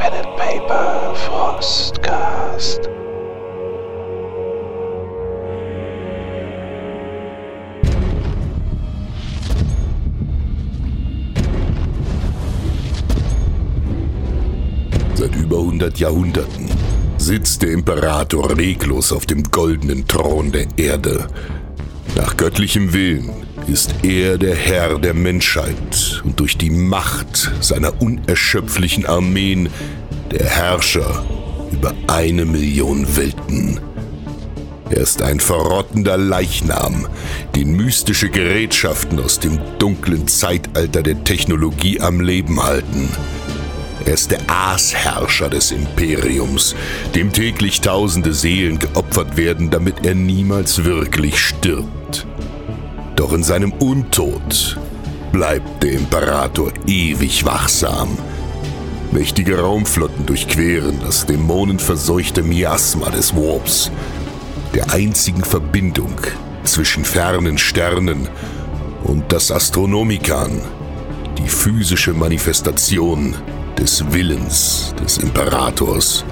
Pen and Paper Frostcast. Seit über 100 Jahrhunderten sitzt der Imperator reglos auf dem goldenen Thron der Erde. Nach göttlichem Willen ist er der Herr der Menschheit und durch die Macht seiner unerschöpflichen Armeen der Herrscher über eine Million Welten. Er ist ein verrottender Leichnam, den mystische Gerätschaften aus dem dunklen Zeitalter der Technologie am Leben halten. Er ist der Aasherrscher des Imperiums, dem täglich tausende Seelen geopfert werden, damit er niemals wirklich stirbt. Doch in seinem Untod bleibt der Imperator ewig wachsam. Mächtige Raumflotten durchqueren das dämonenverseuchte Miasma des Warps, der einzigen Verbindung zwischen fernen Sternen und das Astronomikon, die physische Manifestation des Willens des Imperators,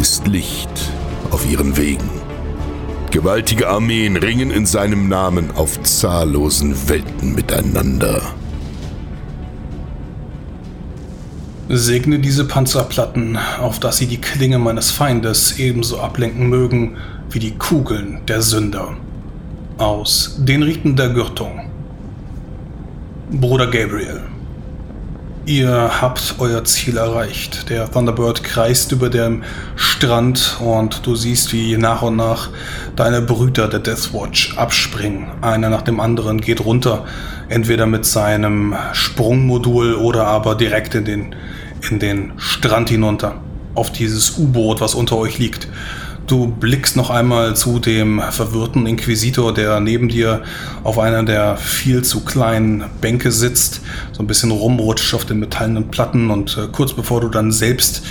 ist Licht auf ihren Wegen. Gewaltige Armeen ringen in seinem Namen auf zahllosen Welten miteinander. Segne diese Panzerplatten, auf dass sie die Klinge meines Feindes ebenso ablenken mögen wie die Kugeln der Sünder. Aus den Riten der Gürtung. Bruder Gabriel. Ihr habt euer Ziel erreicht. Der Thunderbird kreist über dem Strand und du siehst, wie nach und nach deine Brüder der Deathwatch abspringen. Einer nach dem anderen geht runter, entweder mit seinem Sprungmodul oder aber direkt in den, in den Strand hinunter. Auf dieses U-Boot, was unter euch liegt. Du blickst noch einmal zu dem verwirrten Inquisitor, der neben dir auf einer der viel zu kleinen Bänke sitzt, so ein bisschen rumrutscht auf den metallenen Platten und äh, kurz bevor du dann selbst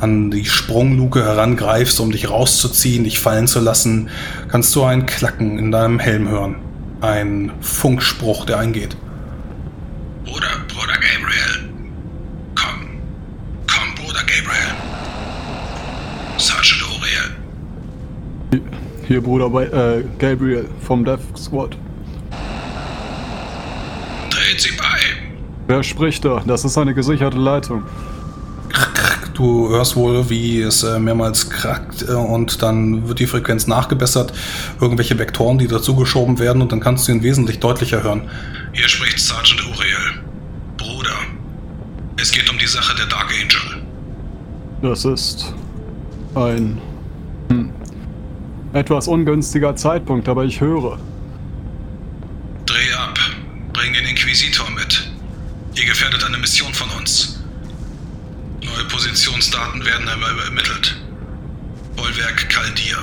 an die Sprungluke herangreifst, um dich rauszuziehen, dich fallen zu lassen, kannst du ein Klacken in deinem Helm hören. Ein Funkspruch, der eingeht. Bruder, Bruder Gabriel. Komm. Komm, Bruder Gabriel. Sergeant Uriel. Hier, Bruder bei, äh, Gabriel vom Death Squad. Dreht sie bei. Wer spricht da? Das ist eine gesicherte Leitung. Du hörst wohl, wie es äh, mehrmals krackt äh, und dann wird die Frequenz nachgebessert. Irgendwelche Vektoren, die dazugeschoben werden und dann kannst du ihn wesentlich deutlicher hören. Hier spricht Sergeant Uriel. Bruder. Es geht um die Sache der Dark Angel. Das ist ein hm, etwas ungünstiger Zeitpunkt, aber ich höre. Dreh ab. Bring den Inquisitor mit. Ihr gefährdet eine Mission von uns. Neue Positionsdaten werden erm- ermittelt. Bollwerk Kaldir.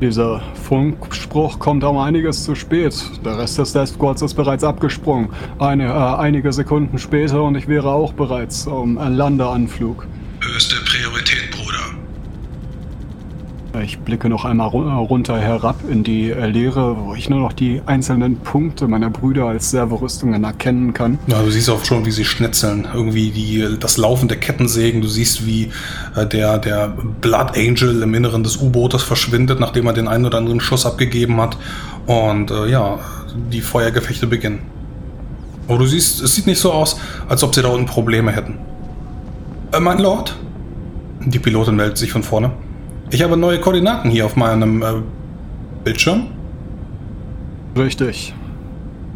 Dieser Funkspruch kommt um einiges zu spät. Der Rest des Death Squads ist bereits abgesprungen. Eine, äh, einige Sekunden später und ich wäre auch bereits um einen Landeanflug. Höchste Priorität. Ich blicke noch einmal ru- runter herab in die äh, Leere, wo ich nur noch die einzelnen Punkte meiner Brüder als Servorüstungen erkennen kann. Ja, du siehst auch schon, wie sie schnetzeln. Irgendwie die, das Laufen der Kettensägen. Du siehst, wie äh, der, der Blood Angel im Inneren des U-Bootes verschwindet, nachdem er den einen oder anderen Schuss abgegeben hat. Und äh, ja, die Feuergefechte beginnen. Aber du siehst, es sieht nicht so aus, als ob sie da unten Probleme hätten. Äh, mein Lord? Die Pilotin meldet sich von vorne. Ich habe neue Koordinaten hier auf meinem äh, Bildschirm. Richtig.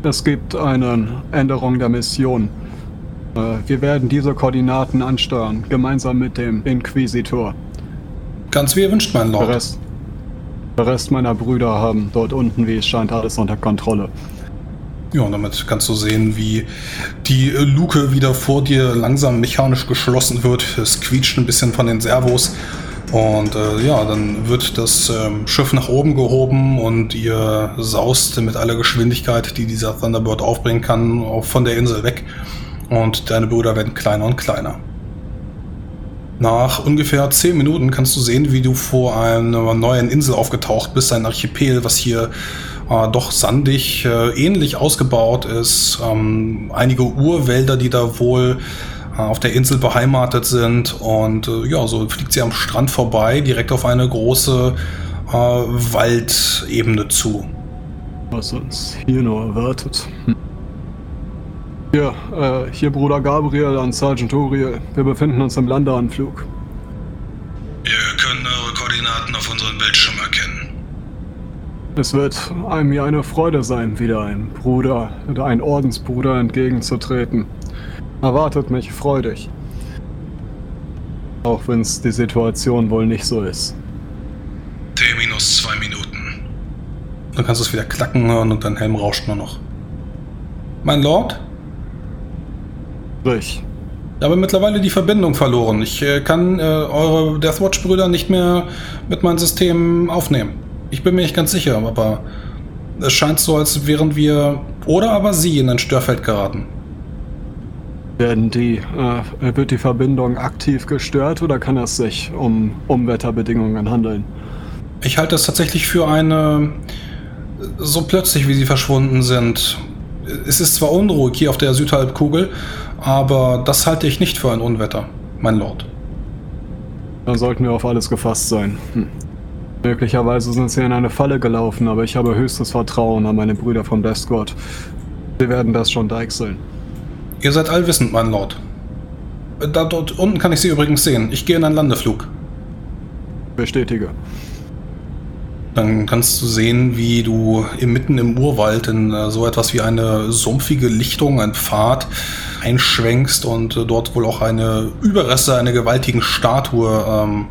Es gibt eine Änderung der Mission. Äh, Wir werden diese Koordinaten ansteuern, gemeinsam mit dem Inquisitor. Ganz wie ihr wünscht, mein Der Lord. Rest, der Rest meiner Brüder haben dort unten, wie es scheint, alles unter Kontrolle. Ja, und damit kannst du sehen, wie die äh, Luke wieder vor dir langsam mechanisch geschlossen wird. Es quietscht ein bisschen von den Servos. Und äh, ja, dann wird das ähm, Schiff nach oben gehoben und ihr saust mit aller Geschwindigkeit, die dieser Thunderbird aufbringen kann, auch von der Insel weg. Und deine Brüder werden kleiner und kleiner. Nach ungefähr 10 Minuten kannst du sehen, wie du vor einer neuen Insel aufgetaucht bist, ein Archipel, was hier äh, doch sandig, äh, ähnlich ausgebaut ist. Ähm, einige Urwälder, die da wohl auf der Insel beheimatet sind. Und äh, ja, so fliegt sie am Strand vorbei, direkt auf eine große äh, Waldebene zu. Was uns hier nur erwartet. Hm. Ja, äh, hier Bruder Gabriel an Sergeant Uriel. Wir befinden uns im Landeanflug. Wir können eure Koordinaten auf unserem Bildschirm erkennen. Es wird einem mir eine Freude sein, wieder einem Bruder oder ein Ordensbruder entgegenzutreten. Erwartet mich freudig. Auch wenn es die Situation wohl nicht so ist. T minus zwei Minuten. Dann kannst du es wieder klacken hören und dein Helm rauscht nur noch. Mein Lord? Ich. Ich habe mittlerweile die Verbindung verloren. Ich äh, kann äh, eure Deathwatch-Brüder nicht mehr mit meinem System aufnehmen. Ich bin mir nicht ganz sicher, aber es scheint so, als wären wir oder aber sie in ein Störfeld geraten. Werden die, äh, wird die Verbindung aktiv gestört oder kann es sich um Umwetterbedingungen handeln? Ich halte es tatsächlich für eine, so plötzlich wie sie verschwunden sind. Es ist zwar unruhig hier auf der Südhalbkugel, aber das halte ich nicht für ein Unwetter, mein Lord. Dann sollten wir auf alles gefasst sein. Hm. Möglicherweise sind sie in eine Falle gelaufen, aber ich habe höchstes Vertrauen an meine Brüder vom Death Squad. Sie werden das schon deichseln. Ihr seid allwissend, mein Lord. Da dort unten kann ich Sie übrigens sehen. Ich gehe in einen Landeflug. Bestätige. Dann kannst du sehen, wie du mitten im Urwald in äh, so etwas wie eine sumpfige Lichtung, ein Pfad einschwenkst und äh, dort wohl auch eine Überreste einer gewaltigen Statue ähm,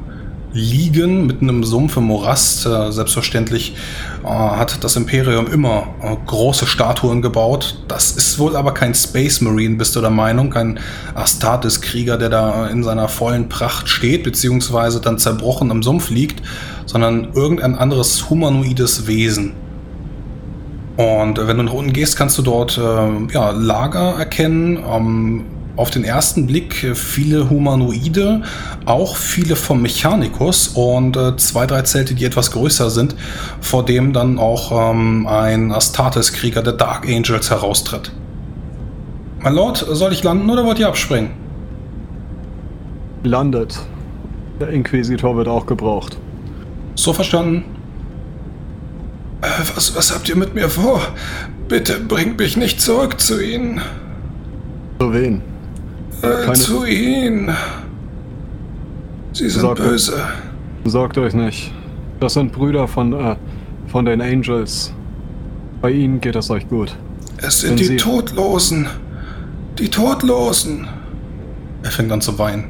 liegen, mitten im Sumpf im Morast. Äh, selbstverständlich äh, hat das Imperium immer äh, große Statuen gebaut. Das ist wohl aber kein Space Marine, bist du der Meinung? Kein Astartes-Krieger, der da in seiner vollen Pracht steht, beziehungsweise dann zerbrochen im Sumpf liegt, sondern irgendein anderes humanoides Wesen. Und wenn du nach unten gehst, kannst du dort äh, ja, Lager erkennen. Ähm, auf den ersten Blick viele Humanoide, auch viele vom Mechanikus und äh, zwei, drei Zelte, die etwas größer sind, vor dem dann auch ähm, ein Astartes-Krieger der Dark Angels heraustritt. Mein Lord, soll ich landen oder wollt ihr abspringen? Landet. Der Inquisitor wird auch gebraucht. So verstanden. Äh, was, was habt ihr mit mir vor? Bitte bringt mich nicht zurück zu ihnen. Zu wen? Äh, Keine- zu ihnen. Sie sind Sorgt- böse. Sorgt euch nicht. Das sind Brüder von, äh, von den Angels. Bei ihnen geht es euch gut. Es Wenn sind die Sie- Todlosen. Die Todlosen. Er fängt an zu weinen.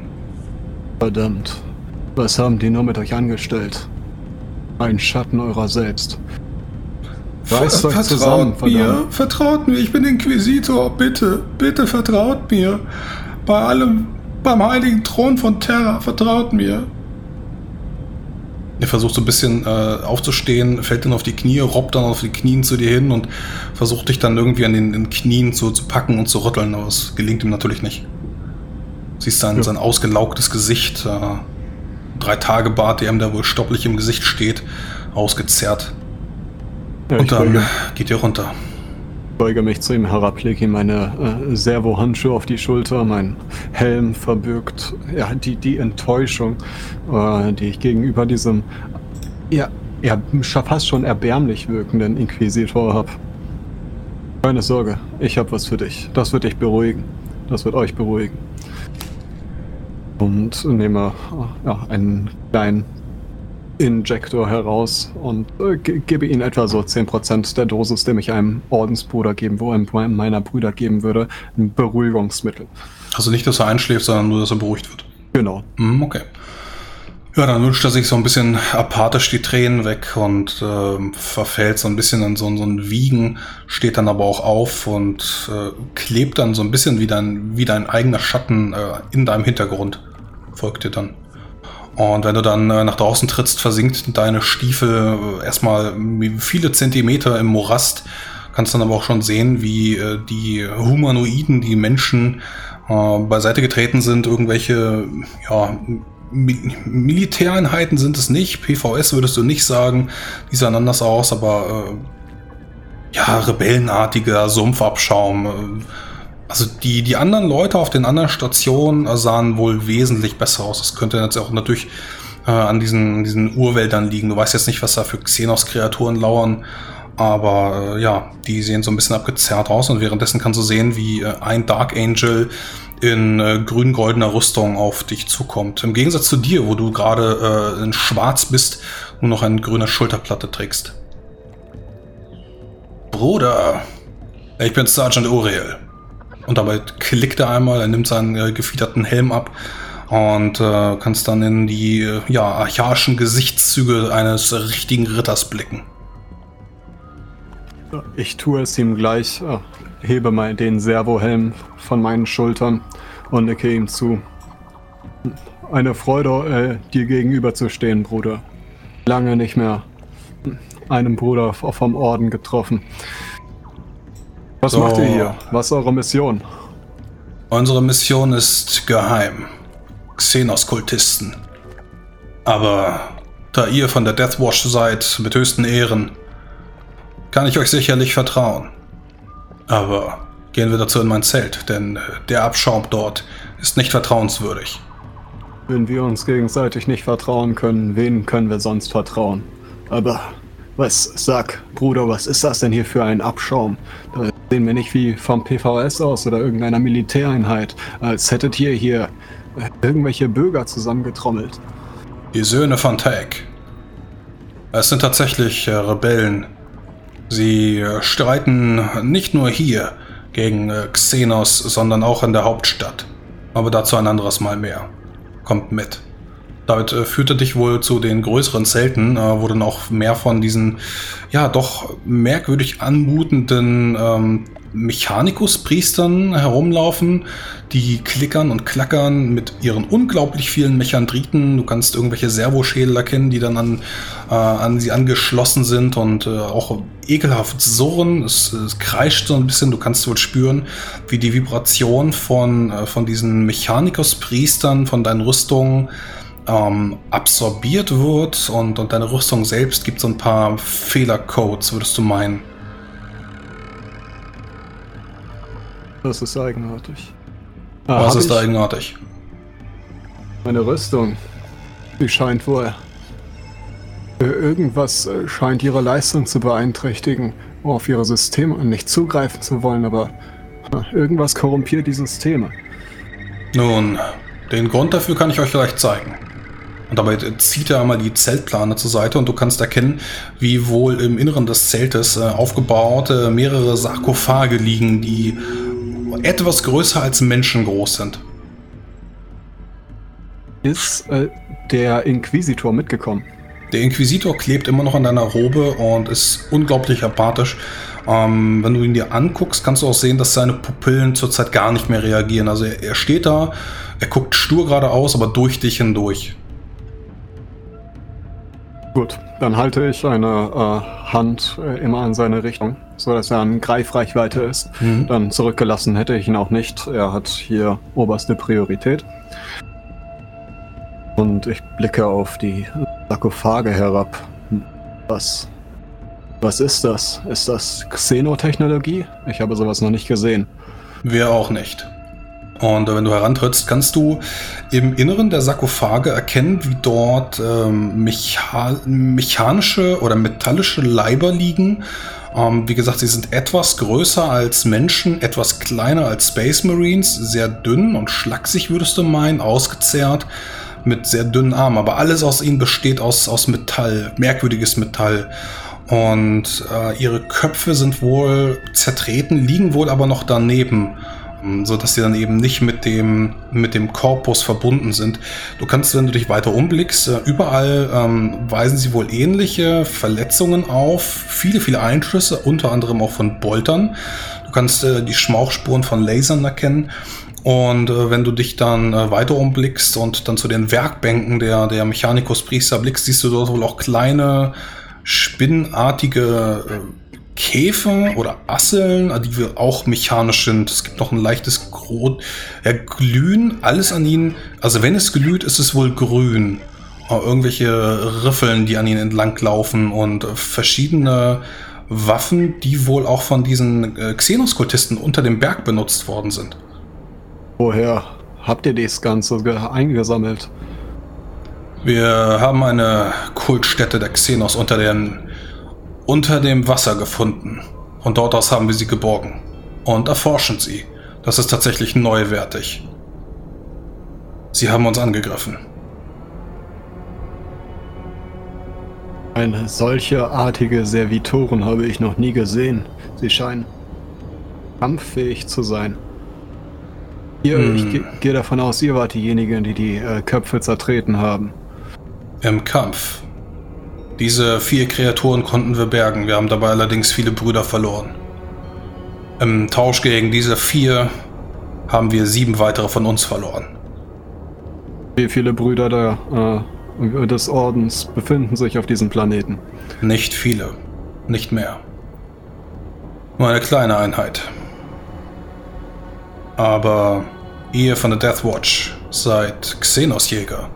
Verdammt. Was haben die nur mit euch angestellt? Ein Schatten eurer selbst. Reißt euch zusammen, vertraut mir, verdammt. vertraut mir, ich bin Inquisitor, bitte, bitte vertraut mir. Bei allem, beim heiligen Thron von Terra, vertraut mir. Er versucht so ein bisschen äh, aufzustehen, fällt dann auf die Knie, robbt dann auf die Knien zu dir hin und versucht dich dann irgendwie an den, den Knien zu, zu packen und zu rütteln, aber es gelingt ihm natürlich nicht. Siehst sein, Ja. sein ausgelaugtes Gesicht, äh, drei Tage Bart, der ihm da wohl stopplich im Gesicht steht, ausgezerrt. Ja, Und dann geht ihr runter. Beuge mich zu ihm herab, lege ihm meine äh, Servohandschuhe auf die Schulter, mein Helm verbirgt ja, die, die Enttäuschung, äh, die ich gegenüber diesem ja, ja, fast schon erbärmlich wirkenden Inquisitor habe. Keine Sorge, ich habe was für dich. Das wird dich beruhigen. Das wird euch beruhigen. Und nehme äh, ja, einen kleinen Injektor heraus und äh, ge gebe ihnen etwa so 10% der Dosis, dem ich einem Ordensbruder geben, wo einem meiner Brüder geben würde, ein Beruhigungsmittel. Also nicht, dass er einschläft, sondern nur, dass er beruhigt wird. Genau. Hm, okay. Ja, dann wünscht er sich so ein bisschen apathisch die Tränen weg und ähm, verfällt so ein bisschen in so, so ein Wiegen, steht dann aber auch auf und äh, klebt dann so ein bisschen wie dein, wie dein eigener Schatten äh, in deinem Hintergrund. Folgt dir dann. Und wenn du dann äh, nach draußen trittst, versinkt deine Stiefel äh, erstmal viele Zentimeter im Morast. Kannst dann aber auch schon sehen, wie äh, die Humanoiden, die Menschen äh, beiseite getreten sind. Irgendwelche ja, Mi Militäreinheiten sind es nicht. PVS würdest du nicht sagen. Die sahen anders aus, aber äh, ja, rebellenartiger Sumpfabschaum. Also die, die anderen Leute auf den anderen Stationen äh, sahen wohl wesentlich besser aus. Das könnte jetzt auch natürlich äh, an diesen, diesen Urwäldern liegen. Du weißt jetzt nicht, was da für Xenos-Kreaturen lauern. Aber äh, ja, die sehen so ein bisschen abgezerrt aus und währenddessen kannst du sehen, wie äh, ein Dark Angel in äh, grün-goldener Rüstung auf dich zukommt. Im Gegensatz zu dir, wo du gerade äh, in schwarz bist, nur noch eine grüne Schulterplatte trägst. Bruder, ich bin Sergeant Uriel. Und dabei klickt er einmal, er nimmt seinen äh, gefiederten Helm ab und äh, kannst dann in die äh, ja, archaischen Gesichtszüge eines richtigen Ritters blicken. Ich tue es ihm gleich, äh, hebe mal den Servohelm von meinen Schultern und nicke ihm zu. Eine Freude, äh, dir gegenüberzustehen, Bruder. Lange nicht mehr einem Bruder vom Orden getroffen. Was so. macht ihr hier? Was ist eure Mission? Unsere Mission ist geheim. Xenos-Kultisten. Aber da ihr von der Deathwash seid, mit höchsten Ehren, kann ich euch sicherlich vertrauen. Aber gehen wir dazu in mein Zelt, denn der Abschaum dort ist nicht vertrauenswürdig. Wenn wir uns gegenseitig nicht vertrauen können, wen können wir sonst vertrauen? Aber was, sag, Bruder, was ist das denn hier für ein Abschaum? Da sehen wir nicht wie vom PVS aus oder irgendeiner Militäreinheit, als hättet ihr hier irgendwelche Bürger zusammengetrommelt. Die Söhne von Tag. Es sind tatsächlich äh, Rebellen. Sie äh, streiten nicht nur hier gegen äh, Xenos, sondern auch in der Hauptstadt. Aber dazu ein anderes Mal mehr. Kommt mit. Damit äh, führte dich wohl zu den größeren Zelten, äh, wo dann auch mehr von diesen, ja, doch merkwürdig anmutenden ähm, Mechanikus-Priestern herumlaufen, die klickern und klackern mit ihren unglaublich vielen Mechandriten. Du kannst irgendwelche Servoschädel erkennen, die dann an, äh, an sie angeschlossen sind und äh, auch ekelhaft surren. Es, es, kreischt so ein bisschen. Du kannst wohl spüren, wie die Vibration von, äh, von diesen Mechanikus-Priestern, von deinen Rüstungen, ähm, absorbiert wird und, und deine Rüstung selbst gibt so ein paar Fehlercodes, würdest du meinen. Das ist eigenartig. Ah, Was ist da eigenartig? Meine Rüstung. Sie scheint wohl. Irgendwas äh, scheint ihre Leistung zu beeinträchtigen, auf ihre Systeme nicht zugreifen zu wollen, aber irgendwas korrumpiert die Systeme. Nun, den Grund dafür kann ich euch vielleicht zeigen. Und dabei zieht er einmal die Zeltplane zur Seite und du kannst erkennen, wie wohl im Inneren des Zeltes äh, aufgebaut äh, mehrere Sarkophage liegen, die etwas größer als Menschen groß sind. Ist äh, der Inquisitor mitgekommen? Der Inquisitor klebt immer noch an deiner Robe und ist unglaublich apathisch. Ähm, wenn du ihn dir anguckst, kannst du auch sehen, dass seine Pupillen zurzeit gar nicht mehr reagieren. Also er, er steht da, er guckt stur geradeaus, aber durch dich hindurch. Gut, dann halte ich eine äh, Hand äh, immer in seine Richtung, so dass er an Greifreichweite ist. Mhm. Dann zurückgelassen hätte ich ihn auch nicht. Er hat hier oberste Priorität. Und ich blicke auf die Sarkophage herab. Was? Was ist das? Ist das Xenotechnologie? Ich habe sowas noch nicht gesehen. Wir auch nicht. Und wenn du herantrittst, kannst du im Inneren der Sarkophage erkennen, wie dort ähm, mecha mechanische oder metallische Leiber liegen. Ähm, wie gesagt, sie sind etwas größer als Menschen, etwas kleiner als Space Marines, sehr dünn und schlaksig, würdest du meinen, ausgezehrt, mit sehr dünnen Armen. Aber alles aus ihnen besteht aus, aus Metall, merkwürdiges Metall. Und äh, ihre Köpfe sind wohl zertreten, liegen wohl aber noch daneben so dass sie dann eben nicht mit dem, mit dem Korpus verbunden sind. Du kannst, wenn du dich weiter umblickst, äh, überall ähm, weisen sie wohl ähnliche Verletzungen auf, viele, viele Einschüsse, unter anderem auch von Boltern. Du kannst äh, die Schmauchspuren von Lasern erkennen. Und äh, wenn du dich dann äh, weiter umblickst und dann zu den Werkbänken der, der Mechanicus-Priester blickst, siehst du dort wohl auch kleine, spinnartige äh, Käfer oder Asseln, die auch mechanisch sind. Es gibt noch ein leichtes Grot, ja, Glühen, alles an ihnen. Also wenn es glüht, ist es wohl grün. Irgendwelche Riffeln, die an ihnen entlang laufen und verschiedene Waffen, die wohl auch von diesen äh, Xenos-Kultisten unter dem Berg benutzt worden sind. Woher habt ihr das Ganze ge- eingesammelt? Wir haben eine Kultstätte der Xenos unter, den, unter dem Wasser gefunden. Von dort aus haben wir sie geborgen. Und erforschen sie. Das ist tatsächlich neuwertig. Sie haben uns angegriffen. Eine solche artige Servitoren habe ich noch nie gesehen. Sie scheinen kampffähig zu sein. Ihr, Hm. Ich ge- gehe davon aus, ihr wart diejenigen, die die äh, Köpfe zertreten haben. Im Kampf. Diese vier Kreaturen konnten wir bergen. Wir haben dabei allerdings viele Brüder verloren. Im Tausch gegen diese vier haben wir sieben weitere von uns verloren. Wie viele Brüder der, äh, des Ordens befinden sich auf diesem Planeten? Nicht viele. Nicht mehr. Nur eine kleine Einheit. Aber ihr von der Death Watch seid Xenos-Jäger.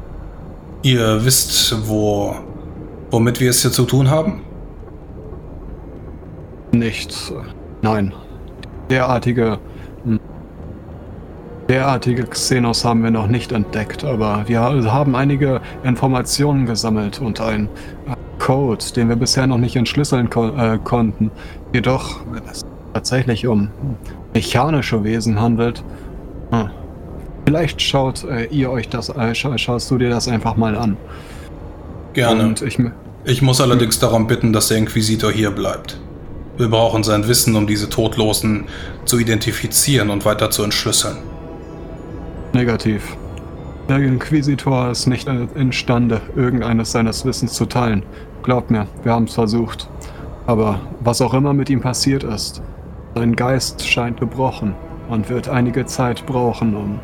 Ihr wisst, wo, womit wir es hier zu tun haben? Nicht. äh, Nein. Derartige. hm, Derartige Xenos haben wir noch nicht entdeckt, aber wir ha- haben einige Informationen gesammelt und ein äh, Code, den wir bisher noch nicht entschlüsseln ko äh, konnten. Jedoch, wenn es tatsächlich um mechanische Wesen handelt, hm, vielleicht schaut äh, ihr euch das, äh, scha schaust du dir das einfach mal an. Gerne. Und ich, Ich muss allerdings darum bitten, dass der Inquisitor hier bleibt. Wir brauchen sein Wissen, um diese Todlosen zu identifizieren und weiter zu entschlüsseln. Negativ. Der Inquisitor ist nicht imstande, irgendeines seines Wissens zu teilen. Glaubt mir, wir haben es versucht. Aber was auch immer mit ihm passiert ist, sein Geist scheint gebrochen und wird einige Zeit brauchen, um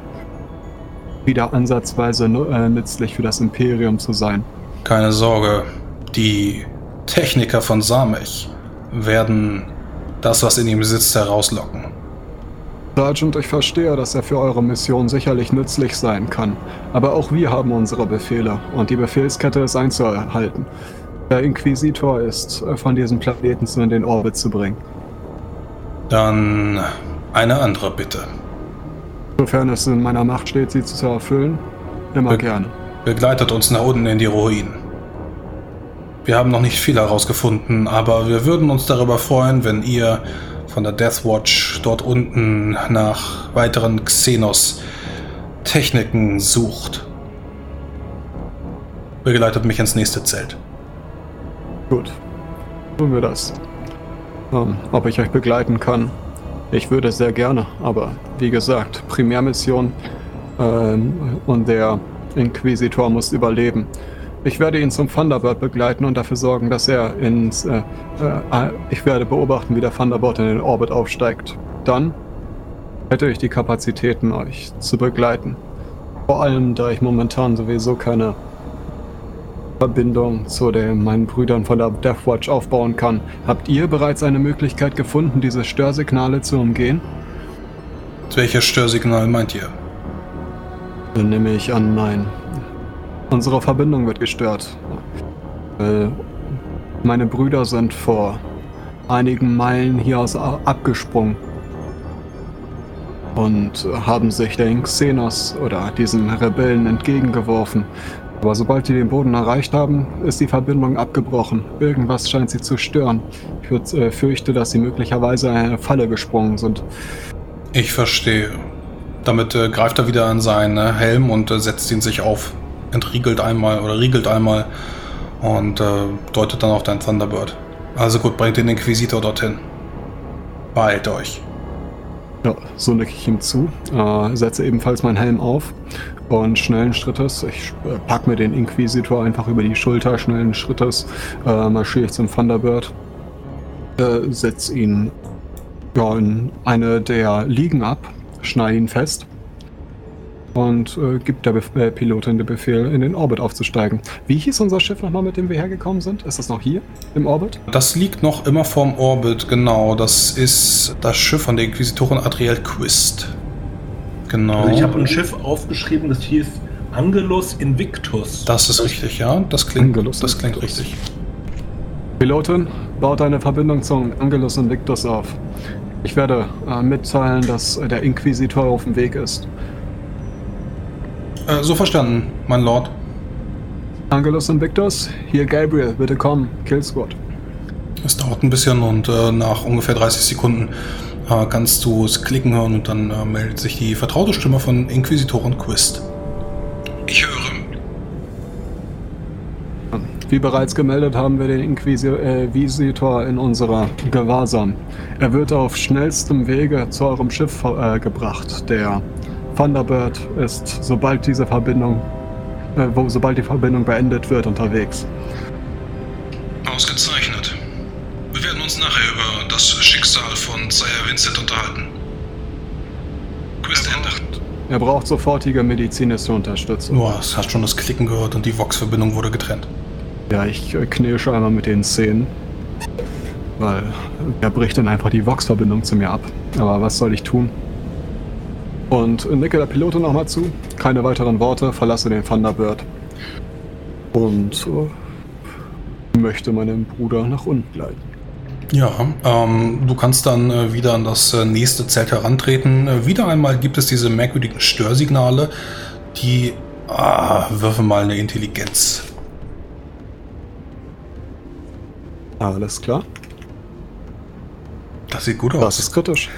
wieder ansatzweise äh, nützlich für das Imperium zu sein. Keine Sorge, die Techniker von Samech werden das, was in ihm sitzt, herauslocken. Sergeant, ich verstehe, dass er für eure Mission sicherlich nützlich sein kann. Aber auch wir haben unsere Befehle und die Befehlskette ist einzuhalten. Der Inquisitor ist äh, von diesem Planeten zu in den Orbit zu bringen. Dann eine andere Bitte. Sofern es in meiner Macht steht, sie zu erfüllen, immer Be- gerne. Begleitet uns nach unten in die Ruinen. Wir haben noch nicht viel herausgefunden, aber wir würden uns darüber freuen, wenn ihr von der Death Watch dort unten nach weiteren Xenos-Techniken sucht. Begleitet mich ins nächste Zelt. Gut, tun wir das. Ähm, ob ich euch begleiten kann, ich würde sehr gerne, aber wie gesagt, Primärmission ähm, und der Inquisitor muss überleben. Ich werde ihn zum Thunderbird begleiten und dafür sorgen, dass er ins. Äh, äh, ich werde beobachten, wie der Thunderbird in den Orbit aufsteigt. Dann hätte ich die Kapazitäten, euch zu begleiten. Vor allem, da ich momentan sowieso keine Verbindung zu den meinen Brüdern von der Death Watch aufbauen kann. Habt ihr bereits eine Möglichkeit gefunden, diese Störsignale zu umgehen? Welches Störsignal meint ihr? Dann nehme ich an, nein. Unsere Verbindung wird gestört. Äh, meine Brüder sind vor einigen Meilen hier aus a- abgesprungen und haben sich den Xenos oder diesen Rebellen entgegengeworfen. Aber sobald sie den Boden erreicht haben, ist die Verbindung abgebrochen. Irgendwas scheint sie zu stören. Ich äh, fürchte, dass sie möglicherweise in eine Falle gesprungen sind. Ich verstehe. Damit äh, greift er wieder an seinen äh, Helm und äh, setzt ihn sich auf. Entriegelt einmal oder riegelt einmal und äh, deutet dann auf dein Thunderbird. Also gut, bringt den Inquisitor dorthin. Beeilt euch. Ja, so nicke ich ihm zu, äh, setze ebenfalls meinen Helm auf und schnellen Schrittes, ich äh, pack mir den Inquisitor einfach über die Schulter, schnellen Schrittes, äh, marschiere ich zum Thunderbird, äh, setze ihn ja, in eine der Liegen ab, schneide ihn fest und äh, gibt der Bef äh, Pilotin den Befehl, in den Orbit aufzusteigen. Wie hieß unser Schiff nochmal, mit dem wir hergekommen sind? Ist das noch hier im Orbit? Das liegt noch immer vorm Orbit, genau. Das ist das Schiff von der Inquisitorin Adriel Quist. Genau. Also ich habe ein Schiff aufgeschrieben, das hieß Angelus Invictus. das ist richtig, ja. Das klingt, Angelus das klingt Invictus. richtig. Pilotin, baut eine Verbindung zum Angelus Invictus auf. Ich werde äh, mitteilen, dass äh, der Inquisitor auf dem Weg ist. Äh, so verstanden, mein Lord. Angelus Invictus, hier Gabriel, bitte kommen, Kill Squad. Es dauert ein bisschen und äh, nach ungefähr 30 Sekunden äh, kannst du es klicken hören und dann äh, meldet sich die vertraute Stimme von Inquisitorin Quist. Ich höre. Wie bereits gemeldet haben wir den Inquisitor in unserer Gewahrsam. Er wird auf schnellstem Wege zu eurem Schiff äh, gebracht. Der Thunderbird ist, sobald diese Verbindung, äh, wo, sobald die Verbindung beendet wird, unterwegs. Ausgezeichnet. Wir werden uns nachher über das Schicksal von Sire Vincent unterhalten. Quest Ende. Er braucht sofortige medizinische Unterstützung. Du hast schon das Klicken gehört und die Vox-Verbindung wurde getrennt. Ja, ich äh, knirsche einmal mit den Zähnen. Weil er bricht dann einfach die Vox-Verbindung zu mir ab. Aber was soll ich tun? Und nicke der Pilote nochmal zu. Keine weiteren Worte, verlasse den Thunderbird. Und äh, möchte meinem Bruder nach unten leiten. Ja, ähm, du kannst dann äh, wieder an das äh, nächste Zelt herantreten. Äh, wieder einmal gibt es diese merkwürdigen Störsignale, die... Ah, würfe mal eine Intelligenz. Alles klar. Das sieht gut aus. Das ist kritisch.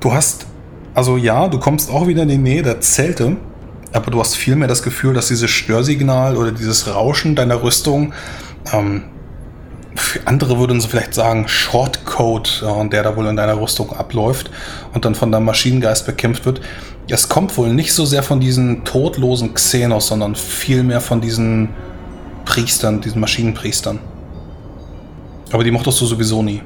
Du hast, also ja, du kommst auch wieder in die Nähe der Zelte, aber du hast vielmehr das Gefühl, dass dieses Störsignal oder dieses Rauschen deiner Rüstung, ähm, andere würden sie vielleicht sagen Shortcode, äh, der da wohl in deiner Rüstung abläuft und dann von deinem Maschinengeist bekämpft wird. Es kommt wohl nicht so sehr von diesen todlosen Xenos, sondern vielmehr von diesen Priestern, diesen Maschinenpriestern. Aber die mochtest du sowieso nie.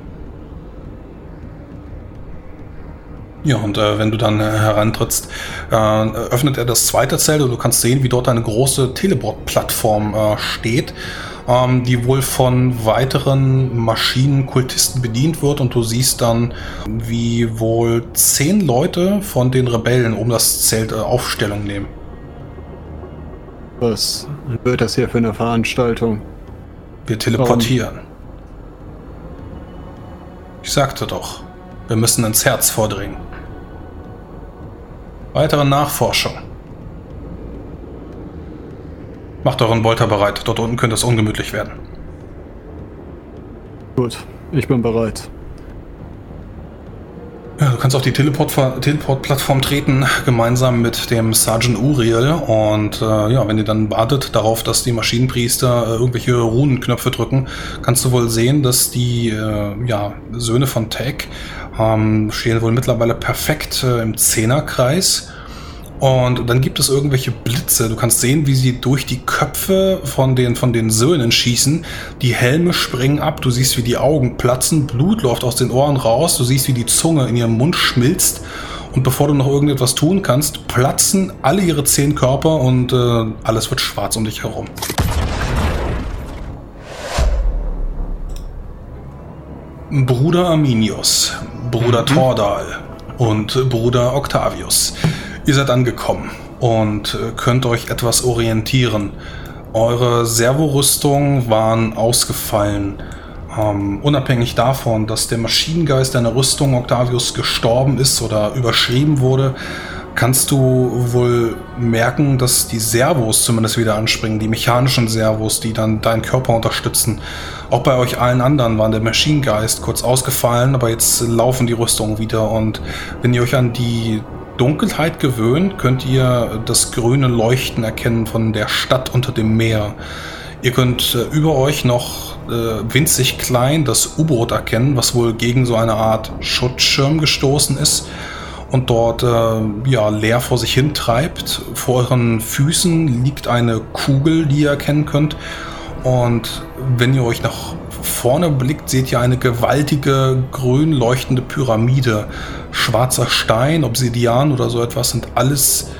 Ja, und äh, wenn du dann äh, herantrittst, äh, öffnet er das zweite Zelt und du kannst sehen, wie dort eine große Teleport-Plattform äh, steht, ähm, die wohl von weiteren Maschinenkultisten bedient wird. Und du siehst dann, wie wohl zehn Leute von den Rebellen um das Zelt äh, Aufstellung nehmen. Was wird das hier für eine Veranstaltung? Wir teleportieren. Ich sagte doch, wir müssen ins Herz vordringen. Weitere Nachforschung. Macht euren Bolter bereit. Dort unten könnte es ungemütlich werden. Gut, ich bin bereit. Ja, du kannst auf die Teleport- Teleport-Plattform treten, gemeinsam mit dem Sergeant Uriel. Und äh, ja, wenn ihr dann wartet darauf, dass die Maschinenpriester äh, irgendwelche Runenknöpfe drücken, kannst du wohl sehen, dass die äh, ja, Söhne von Tech ähm, stehen wohl mittlerweile perfekt äh, im Zehnerkreis. Und dann gibt es irgendwelche Blitze. Du kannst sehen, wie sie durch die Köpfe von den, von den Söhnen schießen. Die Helme springen ab. Du siehst, wie die Augen platzen. Blut läuft aus den Ohren raus. Du siehst, wie die Zunge in ihrem Mund schmilzt. Und bevor du noch irgendetwas tun kannst, platzen alle ihre zehn Körper und äh, alles wird schwarz um dich herum. Bruder Arminius, Bruder Tordal und Bruder Octavius. Ihr seid angekommen und äh, könnt euch etwas orientieren. Eure Servorüstungen waren ausgefallen. Ähm, unabhängig davon, dass der Maschinengeist deiner Rüstung Octavius gestorben ist oder überschrieben wurde, kannst du wohl merken, dass die Servos zumindest wieder anspringen, die mechanischen Servos, die dann deinen Körper unterstützen. Auch bei euch allen anderen war der Maschinengeist kurz ausgefallen, aber jetzt laufen die Rüstungen wieder und wenn ihr euch an die Dunkelheit gewöhnt, könnt ihr das grüne Leuchten erkennen von der Stadt unter dem Meer. Ihr könnt äh, über euch noch äh, winzig klein das U-Boot erkennen, was wohl gegen so eine Art Schutzschirm gestoßen ist und dort äh, ja, leer vor sich hin treibt. Vor euren Füßen liegt eine Kugel, die ihr erkennen könnt. Und wenn ihr euch nach vorne blickt, seht ihr eine gewaltige grün leuchtende Pyramide. Schwarzer Stein, Obsidian oder so etwas sind alles,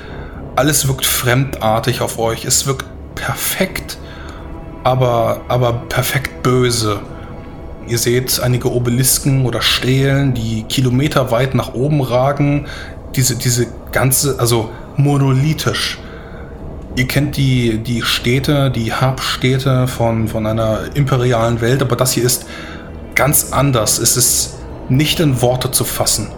alles wirkt fremdartig auf euch. Es wirkt perfekt, aber, aber perfekt böse. Ihr seht einige Obelisken oder Stelen, die kilometerweit nach oben ragen. Diese, diese ganze, also monolithisch. Ihr kennt die, die Städte, die Hubstädte von, von einer imperialen Welt, aber das hier ist ganz anders. Es ist nicht in Worte zu fassen.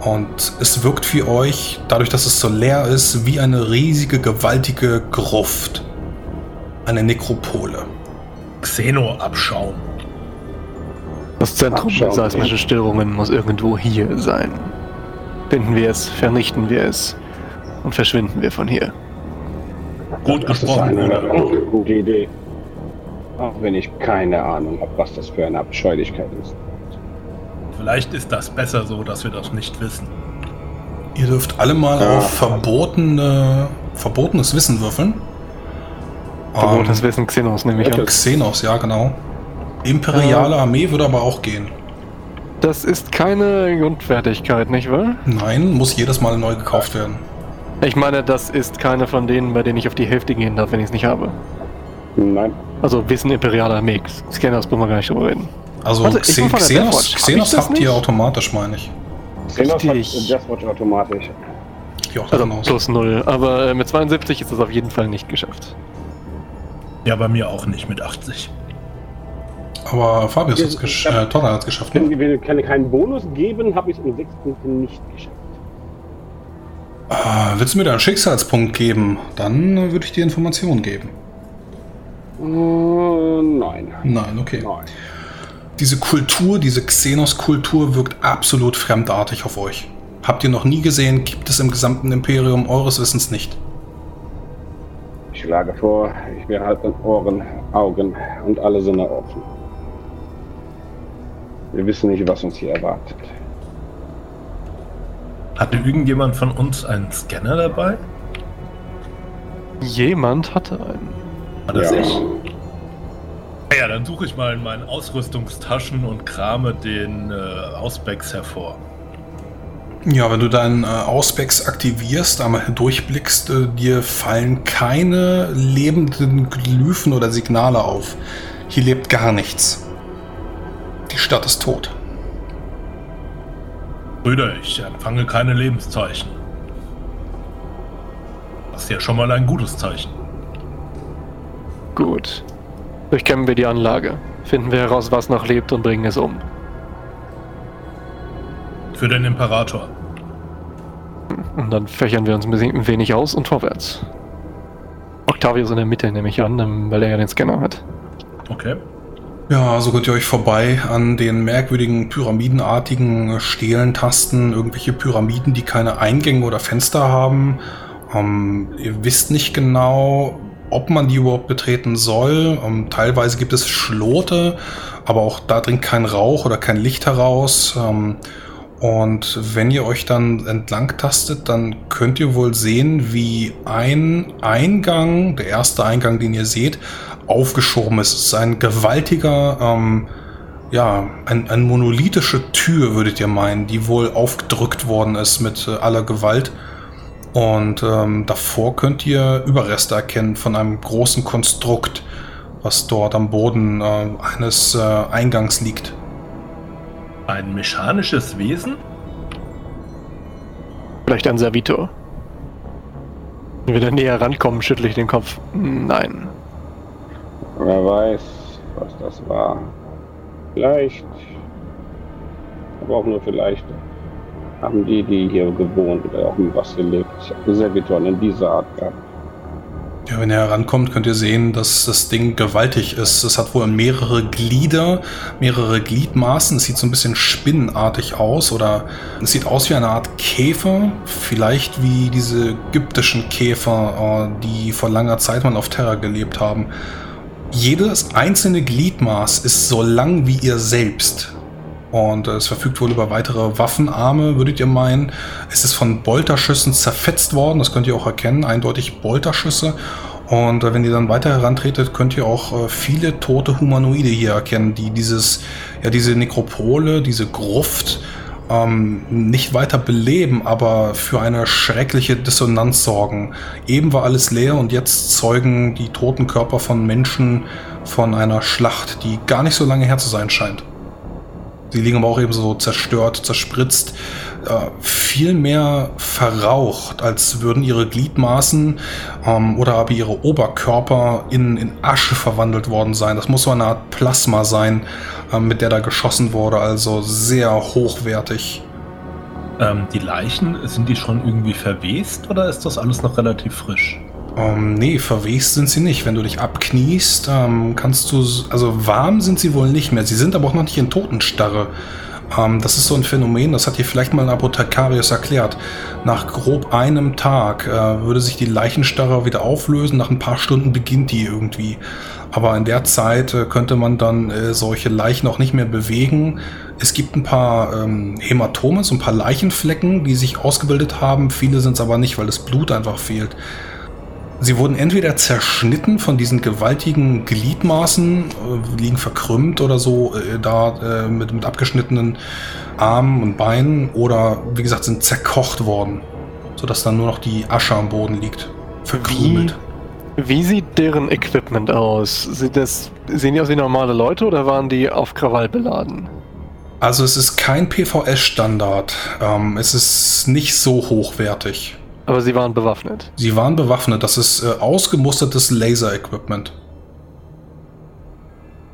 Und es wirkt für euch, dadurch, dass es so leer ist, wie eine riesige, gewaltige Gruft. Eine Nekropole. Xeno-Abschaum. Das Zentrum der seismischen Störungen muss irgendwo hier sein. Finden wir es, vernichten wir es und verschwinden wir von hier. Gut Das ist gesprochen, eine Bruder. gute Idee. Auch wenn ich keine Ahnung habe, was das für eine Abscheulichkeit ist. Vielleicht ist das besser so, dass wir das nicht wissen. Ihr dürft alle mal Ja. auf verbotene, verbotenes Wissen würfeln. Verbotenes Ähm, Wissen Xenos nehme ich an. Xenos, ja genau. Imperiale Armee würde aber auch gehen. Das ist keine Grundfertigkeit, nicht wahr? Nein, muss jedes Mal neu gekauft werden. Ich meine, das ist keine von denen, bei denen ich auf die Hälfte gehen darf, wenn ich es nicht habe. Nein. Also Wissen imperialer Armee. Scanners brauchen wir gar nicht drüber reden. Also Warte, ich Xe bin von der Xenos. Hab Xenos ich das habt ihr nicht? automatisch, meine ich. Xenos hat Richtig. Deathwatch automatisch. Ja, auch Also aus. plus null. Aber äh, mit 72 ist das auf jeden Fall nicht geschafft. Ja, bei mir auch nicht mit 80. Aber Fabius hat es gesch äh, Toller hat's geschafft, Wenn ne? wir keine- keinen Bonus geben, habe ich es um sechs Punkte nicht geschafft. Ah, willst du mir da einen Schicksalspunkt geben? Dann äh, würde ich dir Informationen geben. Äh, nein. Nein, okay. Nein. Diese Kultur, diese Xenos-Kultur wirkt absolut fremdartig auf euch. Habt ihr noch nie gesehen, gibt es im gesamten Imperium eures Wissens nicht. Ich schlage vor, ich werde halt an Ohren, Augen und alle Sinne offen. Wir wissen nicht, was uns hier erwartet. Hatte irgendjemand von uns einen Scanner dabei? Jemand hatte einen. War das Ja. ich? Ja, dann suche ich mal in meinen Ausrüstungstaschen und krame den äh, Auspex hervor. Ja, wenn du deinen äh, Auspex aktivierst, einmal durchblickst, äh, dir fallen keine lebenden Glyphen oder Signale auf. Hier lebt gar nichts. Die Stadt ist tot. Brüder, ich empfange keine Lebenszeichen. Das ist ja schon mal ein gutes Zeichen. Gut. Durchkämmen wir die Anlage. Finden wir heraus, was noch lebt und bringen es um. Für den Imperator. Und dann fächern wir uns ein bisschen ein wenig aus und vorwärts. Octavius in der Mitte nehme ich an, weil er ja den Scanner hat. Okay. Ja, so könnt ihr euch vorbei an den merkwürdigen pyramidenartigen Stelen tasten. Irgendwelche Pyramiden, die keine Eingänge oder Fenster haben. Ähm, ihr wisst nicht genau, ob man die überhaupt betreten soll. Ähm, teilweise gibt es Schlote, aber auch da dringt kein Rauch oder kein Licht heraus. Ähm, und wenn ihr euch dann entlang tastet, dann könnt ihr wohl sehen, wie ein Eingang, der erste Eingang, den ihr seht, aufgeschoben ist. Es ist ein gewaltiger, ähm, ja, ein, ein monolithische Tür, würdet ihr meinen, die wohl aufgedrückt worden ist mit äh, aller Gewalt. Und ähm, davor könnt ihr Überreste erkennen von einem großen Konstrukt, was dort am Boden äh, eines äh, Eingangs liegt. Ein mechanisches Wesen? Vielleicht ein Servitor. Wenn wir da näher rankommen, schüttle ich den Kopf. Nein. Wer weiß, was das war. Vielleicht, aber auch nur vielleicht, haben die, die hier gewohnt oder auch im Wasser gelebt, Servitoren in dieser Art gehabt. Ja, wenn ihr herankommt, könnt ihr sehen, dass das Ding gewaltig ist. Es hat wohl mehrere Glieder, mehrere Gliedmaßen. Es sieht so ein bisschen spinnenartig aus oder es sieht aus wie eine Art Käfer. Vielleicht wie diese ägyptischen Käfer, äh, die vor langer Zeit mal auf Terra gelebt haben. Jedes einzelne Gliedmaß ist so lang wie ihr selbst. Und äh, es verfügt wohl über weitere Waffenarme, würdet ihr meinen. Es ist von Bolterschüssen zerfetzt worden, das könnt ihr auch erkennen, eindeutig Bolterschüsse. Und äh, wenn ihr dann weiter herantretet, könnt ihr auch äh, viele tote Humanoide hier erkennen, die dieses, ja, diese Nekropole, diese Gruft ähm, nicht weiter beleben, aber für eine schreckliche Dissonanz sorgen. Eben war alles leer und jetzt zeugen die toten Körper von Menschen von einer Schlacht, die gar nicht so lange her zu sein scheint. Sie liegen aber auch eben so zerstört, zerspritzt, äh, viel mehr verraucht, als würden ihre Gliedmaßen ähm, oder aber ihre Oberkörper in, in Asche verwandelt worden sein. Das muss so eine Art Plasma sein, äh, mit der da geschossen wurde, also sehr hochwertig. Ähm, die Leichen, sind die schon irgendwie verwest oder ist das alles noch relativ frisch? Ähm, nee, verwest sind sie nicht. Wenn du dich abkniest, ähm, kannst du. Also warm sind sie wohl nicht mehr. Sie sind aber auch noch nicht in Totenstarre. Ähm, das ist so ein Phänomen, das hat dir vielleicht mal ein Apothekarius erklärt. Nach grob einem Tag äh, würde sich die Leichenstarre wieder auflösen. Nach ein paar Stunden beginnt die irgendwie. Aber in der Zeit äh, könnte man dann äh, solche Leichen auch nicht mehr bewegen. Es gibt ein paar ähm, Hämatome, so ein paar Leichenflecken, die sich ausgebildet haben. Viele sind es aber nicht, weil das Blut einfach fehlt. Sie wurden entweder zerschnitten von diesen gewaltigen Gliedmaßen, äh, liegen verkrümmt oder so, äh, da äh, mit, mit abgeschnittenen Armen und Beinen, oder wie gesagt, sind zerkocht worden, sodass dann nur noch die Asche am Boden liegt. Verkrümelt. Wie, wie sieht deren Equipment aus? Sieht das, sehen die aus wie normale Leute oder waren die auf Krawall beladen? Also es ist kein PVS-Standard. Ähm, es ist nicht so hochwertig. Aber sie waren bewaffnet. Sie waren bewaffnet. Das ist äh, ausgemustertes Laser-Equipment.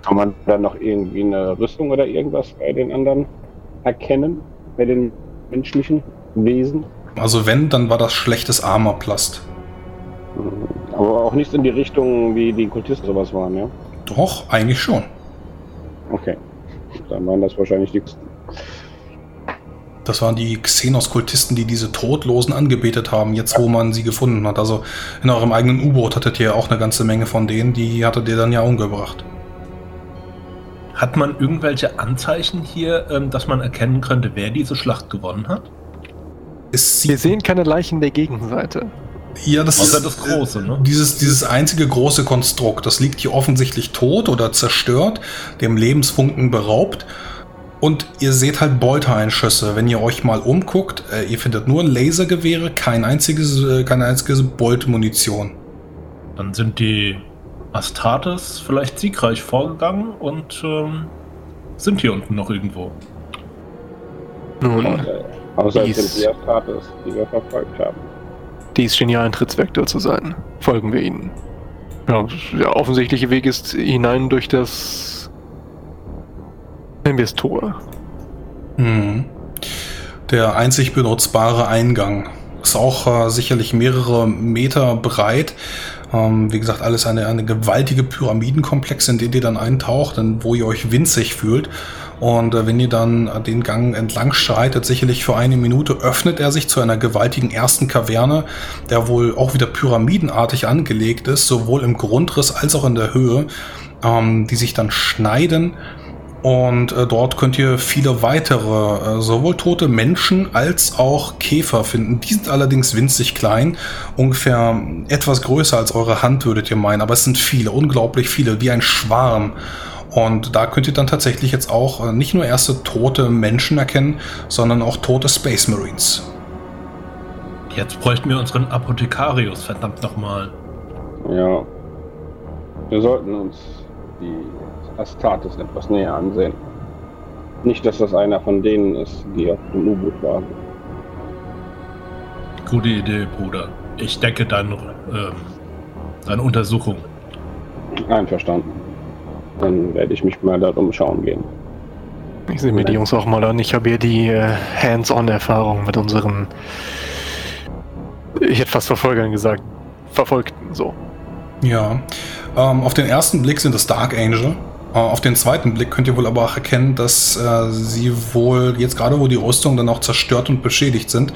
Kann man da noch irgendwie eine Rüstung oder irgendwas bei den anderen erkennen? Bei den menschlichen Wesen? Also wenn, dann war das schlechtes Armorplast. Mhm. Aber auch nicht in die Richtung, wie die Kultisten sowas waren, ja? Doch, eigentlich schon. Okay. Dann waren das wahrscheinlich die das waren die Xenos-Kultisten, die diese Todlosen angebetet haben, jetzt wo man sie gefunden hat. Also in eurem eigenen U-Boot hattet ihr ja auch eine ganze Menge von denen, die hattet ihr dann ja umgebracht. Hat man irgendwelche Anzeichen hier, ähm, dass man erkennen könnte, wer diese Schlacht gewonnen hat? Wir sehen keine Leichen der Gegenseite. Ja, das Außer ist das große, ne? Dieses, dieses einzige große Konstrukt. Das liegt hier offensichtlich tot oder zerstört, dem Lebensfunken beraubt. Und ihr seht halt Boltereinschüsse. Wenn ihr euch mal umguckt, äh, ihr findet nur Lasergewehre, kein einziges, äh, keine einzige Bolt-Munition. Dann sind die Astartes vielleicht siegreich vorgegangen und ähm, sind hier unten noch irgendwo. Nun, Außer, außer es Dies- sind die Astartes, die wir verfolgt haben. dies schien ja Eintrittsvektor zu sein. Folgen wir ihnen. Ja, der offensichtliche Weg ist hinein durch das. Nennen wir es Tor. Mhm. Der einzig benutzbare Eingang. Ist auch äh, sicherlich mehrere Meter breit. Ähm, wie gesagt, alles eine, eine gewaltige Pyramidenkomplex, in den ihr dann eintaucht, und wo ihr euch winzig fühlt. Und äh, wenn ihr dann äh, den Gang entlang schreitet, sicherlich für eine Minute, öffnet er sich zu einer gewaltigen ersten Kaverne, der wohl auch wieder pyramidenartig angelegt ist, sowohl im Grundriss als auch in der Höhe, ähm, die sich dann schneiden. Und äh, dort könnt ihr viele weitere, äh, sowohl tote Menschen als auch Käfer finden. Die sind allerdings winzig klein, ungefähr etwas größer als eure Hand, würdet ihr meinen. Aber es sind viele, unglaublich viele, wie ein Schwarm. Und da könnt ihr dann tatsächlich jetzt auch äh, nicht nur erste tote Menschen erkennen, sondern auch tote Space Marines. Jetzt bräuchten wir unseren Apothekarius, verdammt nochmal. Ja. Wir sollten uns die Astartes etwas näher ansehen. Nicht, dass das einer von denen ist, die auf dem U-Boot waren. Gute Idee, Bruder. Ich decke deine, ähm, deine Untersuchung. Einverstanden. Dann werde ich mich mal darum schauen gehen. Ich sehe mir die Jungs auch mal an. Ich habe hier die äh, Hands-on-Erfahrung mit unseren. Ich hätte fast Verfolgern gesagt. Verfolgten, so. Ja. Ähm, auf den ersten Blick sind es Dark Angel. Äh, auf den zweiten Blick könnt ihr wohl aber auch erkennen, dass äh, sie wohl jetzt gerade, wo die Rüstungen dann auch zerstört und beschädigt sind,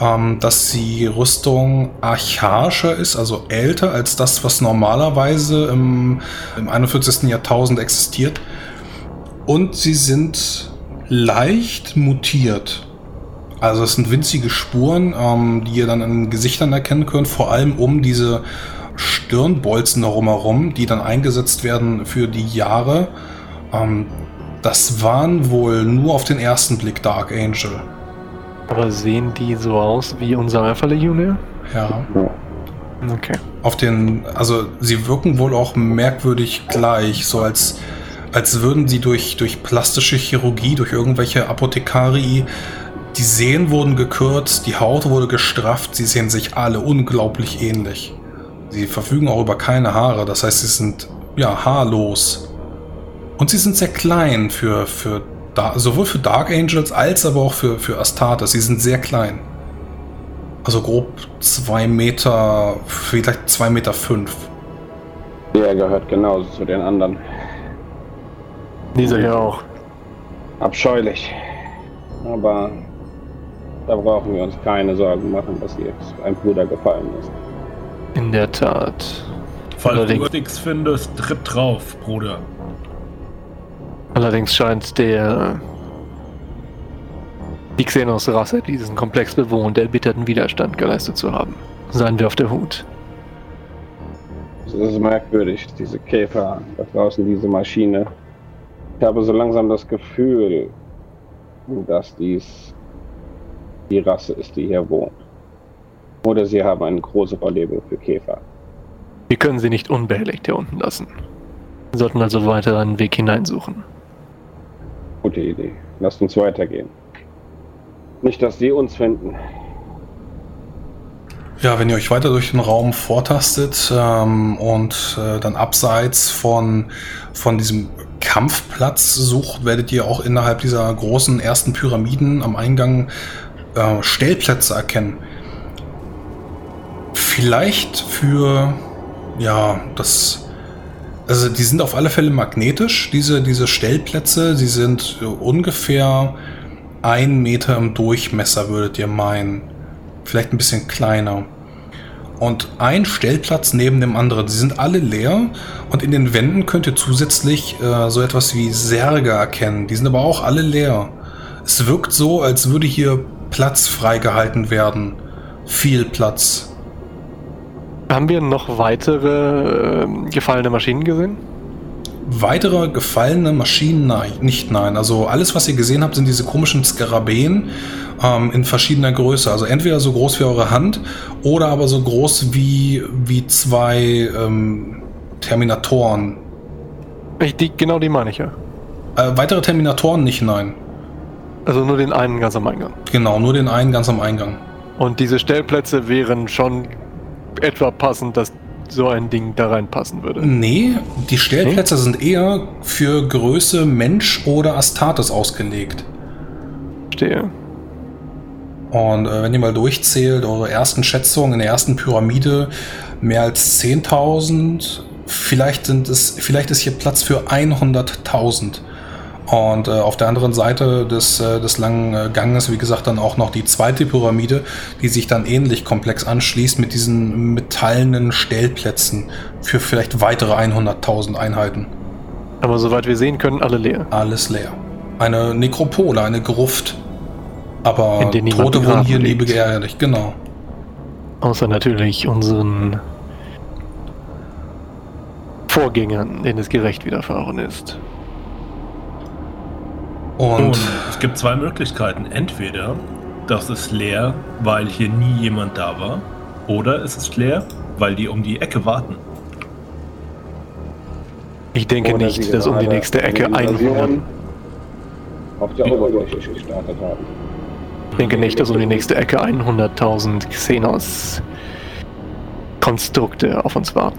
ähm, dass die Rüstung archaischer ist, also älter als das, was normalerweise im, im 41. Jahrtausend existiert. Und sie sind leicht mutiert. Also es sind winzige Spuren, ähm, die ihr dann an Gesichtern erkennen könnt, vor allem um diese Stirnbolzen drumherum, die dann eingesetzt werden für die Jahre. Ähm, das waren wohl nur auf den ersten Blick Dark Angel. Aber sehen die so aus wie unser Alpha Legionär? Ja. Okay. Auf den, also sie wirken wohl auch merkwürdig gleich, so als, als würden sie durch, durch plastische Chirurgie, durch irgendwelche Apothekari, die Sehnen wurden gekürzt, die Haut wurde gestrafft, sie sehen sich alle unglaublich ähnlich. Sie verfügen auch über keine Haare, das heißt, sie sind ja haarlos. Und sie sind sehr klein für, für sowohl für Dark Angels als aber auch für, für Astartes. Sie sind sehr klein. Also grob zwei Meter, vielleicht zwei Meter fünf. Der gehört genauso zu den anderen. Dieser hier auch. Abscheulich. Aber da brauchen wir uns keine Sorgen machen, dass ihr ein Bruder gefallen ist. In der Tat. Falls Allerdings. du nichts findest, tritt drauf, Bruder. Allerdings scheint der die Xenos-Rasse diesen Komplex bewohnt, erbitterten Widerstand geleistet zu haben. Seien wir auf der Hut. Es ist merkwürdig, diese Käfer da draußen, diese Maschine. Ich habe so langsam das Gefühl, dass dies die Rasse ist, die hier wohnt. Oder sie haben eine große Verlebung für Käfer. Wir können sie nicht unbehelligt hier unten lassen. Wir sollten also weiter einen Weg hineinsuchen. Gute Idee. Lasst uns weitergehen. Nicht, dass sie uns finden. Ja, wenn ihr euch weiter durch den Raum vortastet ähm, und äh, dann abseits von, von diesem Kampfplatz sucht, werdet ihr auch innerhalb dieser großen ersten Pyramiden am Eingang äh, Stellplätze erkennen. Vielleicht für, ja, das, also die sind auf alle Fälle magnetisch, diese, diese Stellplätze. Sie sind ungefähr ein Meter im Durchmesser, würdet ihr meinen. Vielleicht ein bisschen kleiner. Und ein Stellplatz neben dem anderen. Sie sind alle leer und in den Wänden könnt ihr zusätzlich äh, so etwas wie Särge erkennen. Die sind aber auch alle leer. Es wirkt so, als würde hier Platz freigehalten werden. Viel Platz. Haben wir noch weitere äh, gefallene Maschinen gesehen? Weitere gefallene Maschinen? Nein, nicht nein. Also alles, was ihr gesehen habt, sind diese komischen Skarabäen ähm, in verschiedener Größe. Also entweder so groß wie eure Hand oder aber so groß wie, wie zwei ähm, Terminatoren. Ich, die, genau die meine ich ja. Äh, weitere Terminatoren nicht, nein. Also nur den einen ganz am Eingang. Genau, nur den einen ganz am Eingang. Und diese Stellplätze wären schon etwa passend, dass so ein Ding da reinpassen würde. Nee, die Stellplätze nee? sind eher für Größe Mensch oder Astartes ausgelegt. Stehe. Und äh, wenn ihr mal durchzählt, eure ersten Schätzungen in der ersten Pyramide, mehr als 10.000, vielleicht sind es, vielleicht ist hier Platz für 100.000. Und äh, auf der anderen Seite des, äh, des langen äh, Ganges, wie gesagt, dann auch noch die zweite Pyramide, die sich dann ähnlich komplex anschließt mit diesen metallenen Stellplätzen für vielleicht weitere 100.000 Einheiten. Aber soweit wir sehen können, alle leer. Alles leer. Eine Nekropole, eine Gruft. Aber Tote wohnen hier liegt. nebenehrlich, genau. Außer natürlich unseren Vorgängern, denen es gerecht widerfahren ist. Und, Und es gibt zwei Möglichkeiten. Entweder das ist leer, weil hier nie jemand da war, oder es ist leer, weil die um die Ecke warten. Ich denke oder nicht, dass um die nächste Ecke 100 auf der Oberfläche gestartet haben. Ich denke nicht, dass um die nächste Ecke 100.000 Xenos Konstrukte auf uns warten.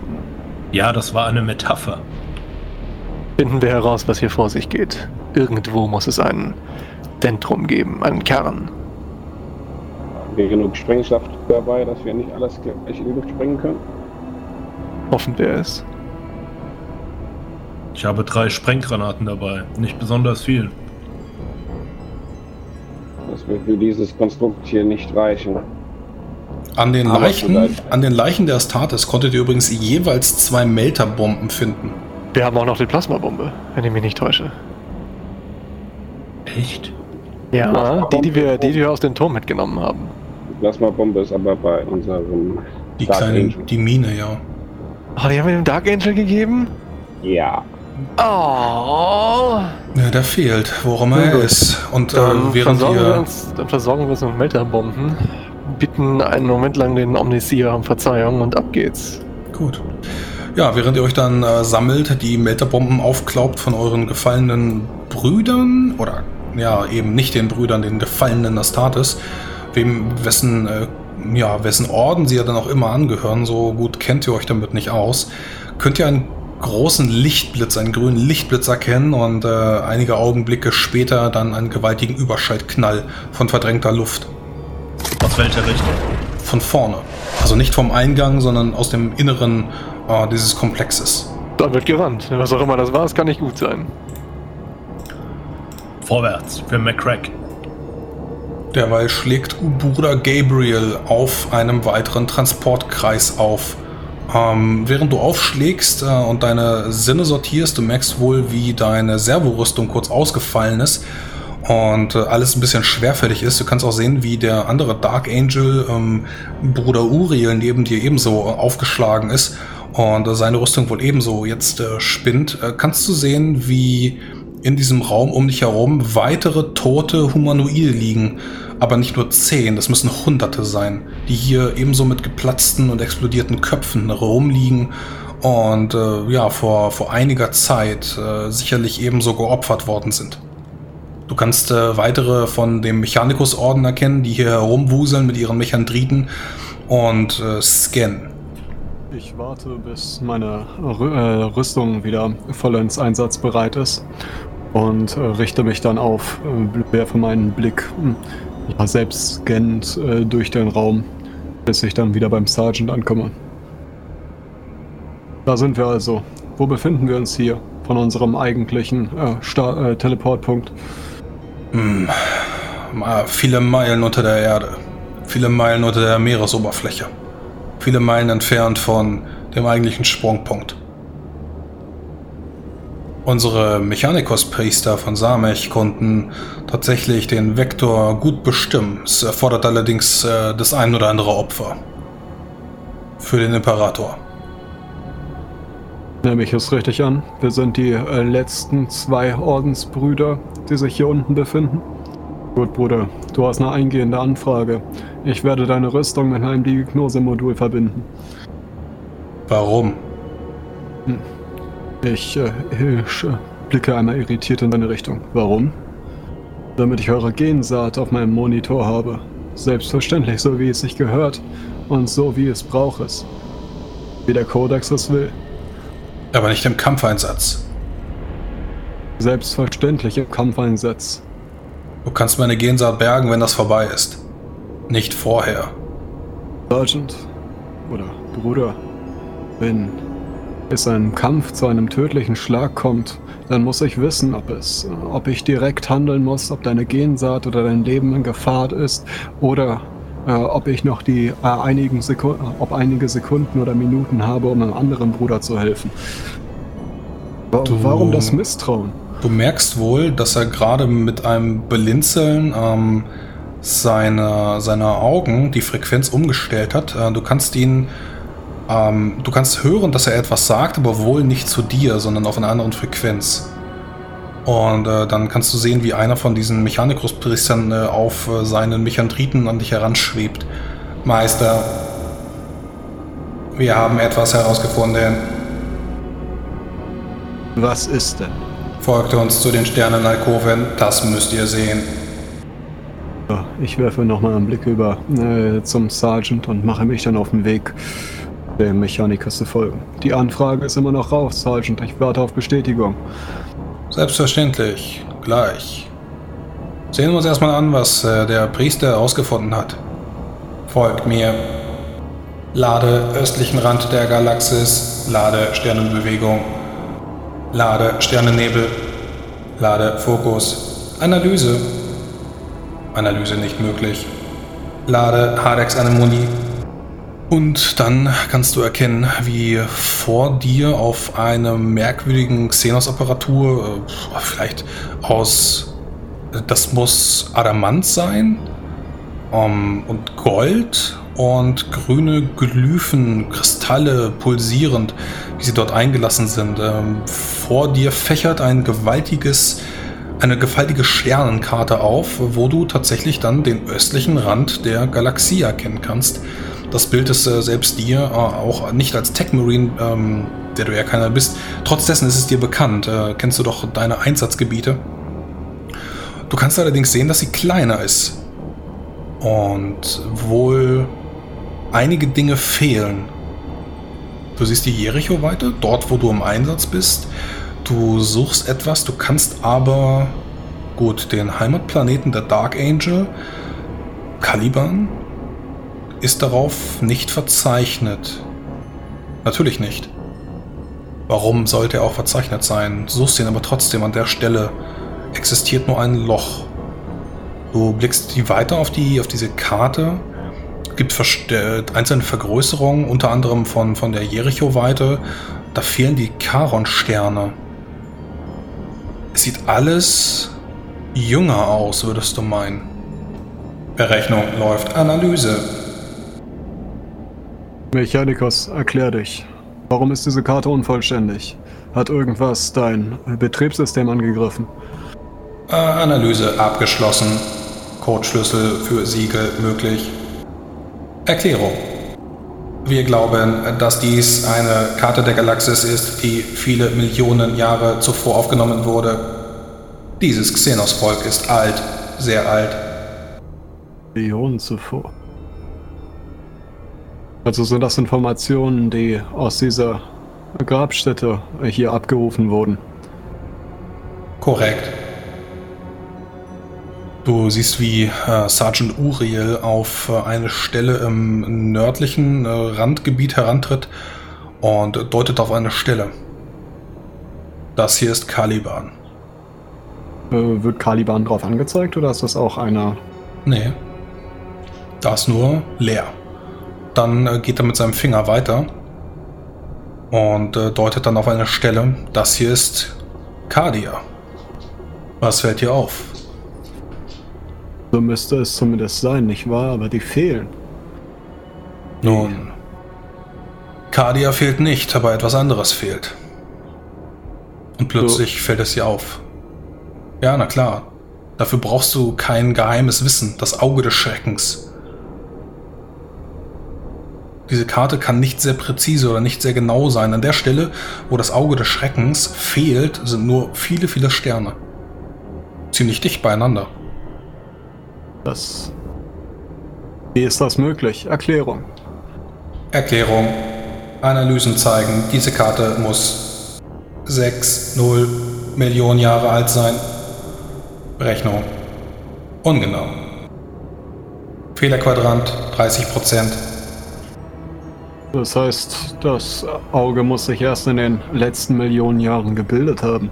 Ja, das war eine Metapher. Finden wir heraus, was hier vor sich geht. Irgendwo muss es ein Zentrum geben, einen Kern. Haben wir genug Sprengstoff dabei, dass wir nicht alles gleich in die Luft sprengen können? Hoffen wir es. Ich habe drei Sprenggranaten dabei, nicht besonders viel. Das wird für dieses Konstrukt hier nicht reichen. An den, Leichen, an den Leichen der Astartes konntet ihr übrigens jeweils zwei Melterbomben finden. Wir haben auch noch die Plasmabombe, wenn ich mich nicht täusche. Echt? Ja, die, die wir, die, die wir aus dem Turm mitgenommen haben. Die Plasmabombe ist aber bei unserem Die Dark kleine, Angel. die Mine, ja. Oh, die haben wir dem Dark Angel gegeben? Ja. Oh. Ja, der fehlt, worum er gut. ist. Und äh, während versorgen wir, wir uns, dann versorgen wir uns mit Melterbomben, bitten einen Moment lang den Omnisier um Verzeihung und ab geht's. Gut. Ja, während ihr euch dann äh, sammelt, die Melterbomben aufklaubt von euren gefallenen Brüdern oder ja, eben nicht den Brüdern, den gefallenen Astartes, wem wessen äh, ja, wessen Orden sie ja dann auch immer angehören, so gut kennt ihr euch damit nicht aus, könnt ihr einen großen Lichtblitz, einen grünen Lichtblitz erkennen und äh, einige Augenblicke später dann einen gewaltigen Überschaltknall von verdrängter Luft. Aus welcher Richtung? Von vorne. Also nicht vom Eingang, sondern aus dem Inneren äh, dieses Komplexes. Da wird gerannt. Was auch immer das war, es kann nicht gut sein. Vorwärts für McCrack. Derweil schlägt Bruder Gabriel auf einem weiteren Transportkreis auf. Ähm, während du aufschlägst äh, und deine Sinne sortierst, du merkst wohl, wie deine Servorüstung kurz ausgefallen ist und äh, alles ein bisschen schwerfällig ist. Du kannst auch sehen, wie der andere Dark Angel, ähm, Bruder Uriel, neben dir ebenso aufgeschlagen ist und äh, seine Rüstung wohl ebenso jetzt äh, spinnt. Äh, kannst du sehen, wie in diesem Raum um dich herum weitere tote Humanoide liegen. Aber nicht nur zehn, das müssen Hunderte sein, die hier ebenso mit geplatzten und explodierten Köpfen rumliegen und äh, ja, vor, vor einiger Zeit äh, sicherlich ebenso geopfert worden sind. Du kannst äh, weitere von dem Mechanikus-Orden erkennen, die hier herumwuseln mit ihren Mechandriten und äh, scannen. Ich warte, bis meine äh, Rüstung wieder vollends einsatzbereit ist und äh, richte mich dann auf, äh, werfe meinen Blick hm, ja, selbst scannend durch den Raum, bis ich dann wieder beim Sergeant ankomme. Da sind wir also. Wo befinden wir uns hier von unserem eigentlichen äh, äh, Teleportpunkt? Hm, viele Meilen unter der Erde. Viele Meilen unter der Meeresoberfläche. Viele Meilen entfernt von dem eigentlichen Sprungpunkt. Unsere Mechanikos-Priester von Samech konnten tatsächlich den Vektor gut bestimmen. Es erfordert allerdings äh, das ein oder andere Opfer. Für den Imperator. Nehme ich es richtig an? Wir sind die äh, letzten zwei Ordensbrüder, die sich hier unten befinden? Gut, Bruder, du hast eine eingehende Anfrage. Ich werde deine Rüstung mit einem Diagnose-Modul verbinden. Warum? Hm. Ich, äh, ich äh, blicke einmal irritiert in deine Richtung. Warum? Damit ich eure Gensaat auf meinem Monitor habe. Selbstverständlich, so wie es sich gehört und so wie es braucht es. Wie der Kodex es will. Aber nicht im Kampfeinsatz. Selbstverständlich im Kampfeinsatz. Du kannst meine Gensaat bergen, wenn das vorbei ist. Nicht vorher. Sergeant oder Bruder, wenn es einem Kampf zu einem tödlichen Schlag kommt, dann muss ich wissen, ob es, ob ich direkt handeln muss, ob deine Gensaat oder dein Leben in Gefahr ist oder äh, ob ich noch die äh, einigen Sekunden, ob einige Sekunden oder Minuten habe, um einem anderen Bruder zu helfen. Du, Warum das Misstrauen? Du merkst wohl, dass er gerade mit einem Belinzeln ähm, seine, seiner Augen die Frequenz umgestellt hat. Äh, du kannst ihn ähm, du kannst hören, dass er etwas sagt, aber wohl nicht zu dir, sondern auf einer anderen Frequenz. Und äh, dann kannst du sehen, wie einer von diesen Mechanikus-Priestern äh, auf äh, seinen Mechandriten an dich heranschwebt. Meister, wir haben etwas herausgefunden. Was ist denn? Folgt uns zu den Sternenalkoven, das müsst ihr sehen. Ich werfe nochmal einen Blick über äh, zum Sergeant und mache mich dann auf den Weg dem Mechaniker zu folgen. Die Anfrage ist immer noch raus, Sergeant. Ich warte auf Bestätigung. Selbstverständlich. Gleich. Sehen wir uns erstmal an, was äh, der Priester herausgefunden hat. Folgt mir. Lade östlichen Rand der Galaxis. Lade Sternenbewegung. Lade Sternennebel. Lade Fokus. Analyse. Analyse nicht möglich. Lade Hadex-Anemonie. Und dann kannst du erkennen, wie vor dir auf einer merkwürdigen Xenos-Apparatur, äh, vielleicht aus, das muss Adamant sein, um, und Gold und grüne Glyphen, Kristalle pulsierend, wie sie dort eingelassen sind. Ähm, vor dir fächert ein gewaltiges, eine gewaltige Sternenkarte auf, wo du tatsächlich dann den östlichen Rand der Galaxie erkennen kannst Das Bild ist äh, selbst dir, äh, auch nicht als Tech Marine, ähm, der du ja keiner bist. Trotz ist es dir bekannt. Äh, kennst du doch deine Einsatzgebiete. Du kannst allerdings sehen, dass sie kleiner ist. Und wohl einige Dinge fehlen. Du siehst die Jericho-Weite, dort wo du im Einsatz bist. Du suchst etwas, du kannst aber gut den Heimatplaneten der Dark Angel, Caliban, ist darauf nicht verzeichnet. Natürlich nicht. Warum sollte er auch verzeichnet sein? Du suchst ihn aber trotzdem an der Stelle. Existiert nur ein Loch. Du blickst die weiter auf, die, auf diese Karte. Es gibt einzelne Vergrößerungen, unter anderem von, von der Jericho-Weite. Da fehlen die Charon-Sterne. Es sieht alles jünger aus, würdest du meinen. Berechnung läuft. Analyse. Mechanikos, erklär dich. Warum ist diese Karte unvollständig? Hat irgendwas dein Betriebssystem angegriffen? Äh, Analyse abgeschlossen. Codeschlüssel für Siegel möglich. Erklärung. Wir glauben, dass dies eine Karte der Galaxis ist, die viele Millionen Jahre zuvor aufgenommen wurde. Dieses Xenos-Volk ist alt, sehr alt. Millionen zuvor. Also sind das Informationen, die aus dieser Grabstätte hier abgerufen wurden. Korrekt. Du siehst, wie äh, Sergeant Uriel auf äh, eine Stelle im nördlichen äh, Randgebiet herantritt und deutet auf eine Stelle. Das hier ist Caliban. Äh, wird Caliban drauf angezeigt oder ist das auch einer? Nee. Da ist nur leer. Dann äh, geht er mit seinem Finger weiter und äh, deutet dann auf eine Stelle. Das hier ist Cardia. Was fällt dir auf? So müsste es zumindest sein, nicht wahr? Aber die fehlen. Nun, Cardia fehlt nicht, aber etwas anderes fehlt. Und plötzlich so. fällt es dir auf. Ja, na klar. Dafür brauchst du kein geheimes Wissen, das Auge des Schreckens. Diese Karte kann nicht sehr präzise oder nicht sehr genau sein. An der Stelle, wo das Auge des Schreckens fehlt, sind nur viele, viele Sterne. Ziemlich dicht beieinander. Das. Wie ist das möglich? Erklärung. Erklärung. Analysen zeigen, diese Karte muss 6, 0 Millionen Jahre alt sein. Berechnung. Ungenau. Fehlerquadrant 30 Prozent. Das heißt, das Auge muss sich erst in den letzten Millionen Jahren gebildet haben.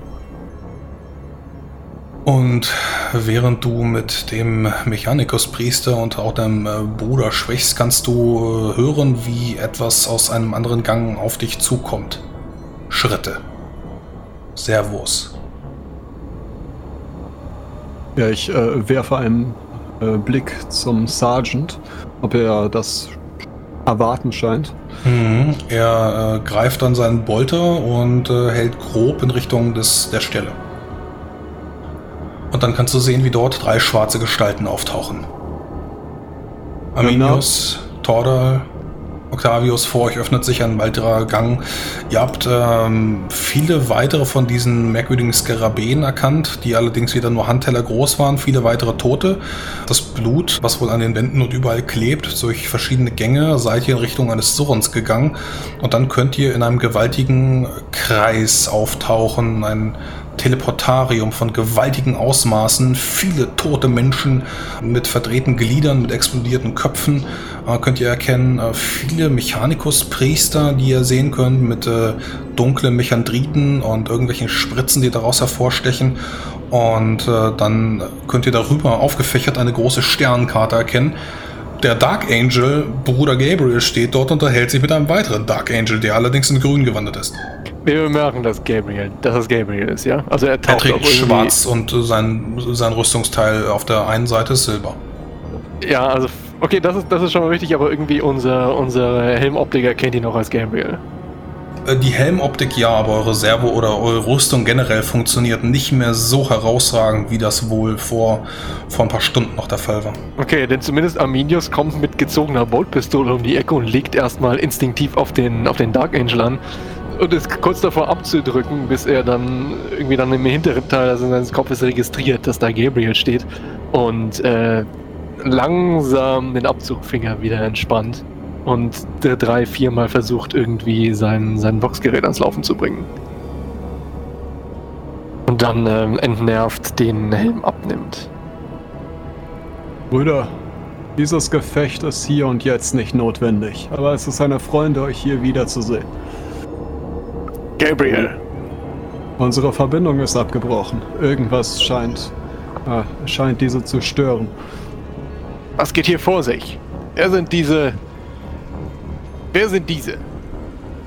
Und während du mit dem Mechanikuspriester und auch deinem äh, Bruder sprichst, kannst du äh, hören, wie etwas aus einem anderen Gang auf dich zukommt. Schritte. Servus. Ja, ich äh, werfe einen äh, Blick zum Sergeant, ob er das erwarten scheint. Mhm. Er äh, greift dann seinen Bolter und äh, hält grob in Richtung des, der Stelle. Und dann kannst du sehen, wie dort drei schwarze Gestalten auftauchen. Aminius, Tordal Octavius, vor euch öffnet sich ein weiterer Gang. Ihr habt ähm, viele weitere von diesen merkwürdigen Skarabäen erkannt, die allerdings wieder nur Handteller groß waren, viele weitere Tote. Das Blut, was wohl an den Wänden und überall klebt, durch verschiedene Gänge seid ihr in Richtung eines Surrens gegangen und dann könnt ihr in einem gewaltigen Kreis auftauchen, ein Teleportarium von gewaltigen Ausmaßen, viele tote Menschen mit verdrehten Gliedern, mit explodierten Köpfen. Äh, könnt ihr erkennen, äh, viele Mechanicus-Priester, die ihr sehen könnt, mit äh, dunklen Mechandriten und irgendwelchen Spritzen, die daraus hervorstechen. Und äh, dann könnt ihr darüber aufgefächert eine große Sternkarte erkennen. Der Dark Angel, Bruder Gabriel, steht dort und unterhält sich mit einem weiteren Dark Angel, der allerdings in grün gewandert ist. Wir bemerken, dass Gabriel, dass es Gabriel ist, ja? Also er taucht Er trägt schwarz und sein, sein Rüstungsteil auf der einen Seite ist silber. Ja, also okay, das ist, das ist schon mal wichtig, aber irgendwie unser, unser Helmoptiker kennt ihn auch als Gabriel. Äh, Die Helmoptik ja, aber eure Servo oder eure Rüstung generell funktioniert nicht mehr so herausragend, wie das wohl vor, vor ein paar Stunden noch der Fall war. Okay, denn zumindest Arminius kommt mit gezogener Boltpistole um die Ecke und legt erstmal instinktiv auf den, auf den Dark Angel an und ist kurz davor abzudrücken, bis er dann irgendwie dann im hinteren Teil also seines Kopfes registriert, dass da Gabriel steht und äh, langsam den Abzugfinger wieder entspannt und der drei, viermal versucht irgendwie sein, sein Boxgerät ans Laufen zu bringen. Und dann ähm, entnervt den Helm abnimmt. Brüder, dieses Gefecht ist hier und jetzt nicht notwendig, aber es ist eine Freude, euch hier wiederzusehen. Gabriel! Unsere Verbindung ist abgebrochen. Irgendwas scheint, äh, scheint diese zu stören. Was geht hier vor sich? Wer sind diese. Wer sind diese?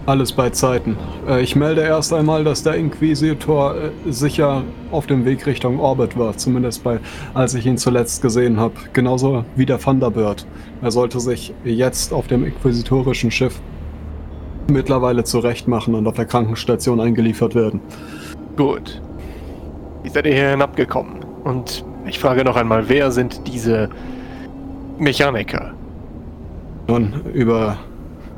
Alles bei Zeiten. Äh, ich melde erst einmal, dass der Inquisitor äh, sicher auf dem Weg Richtung Orbit war, zumindest bei, als ich ihn zuletzt gesehen habe. Genauso wie der Thunderbird. Er sollte sich jetzt auf dem inquisitorischen Schiff mittlerweile zurechtmachen und auf der Krankenstation eingeliefert werden. Gut. Wie seid ihr hier hinabgekommen? Und ich frage noch einmal, wer sind diese Mechaniker? Nun, über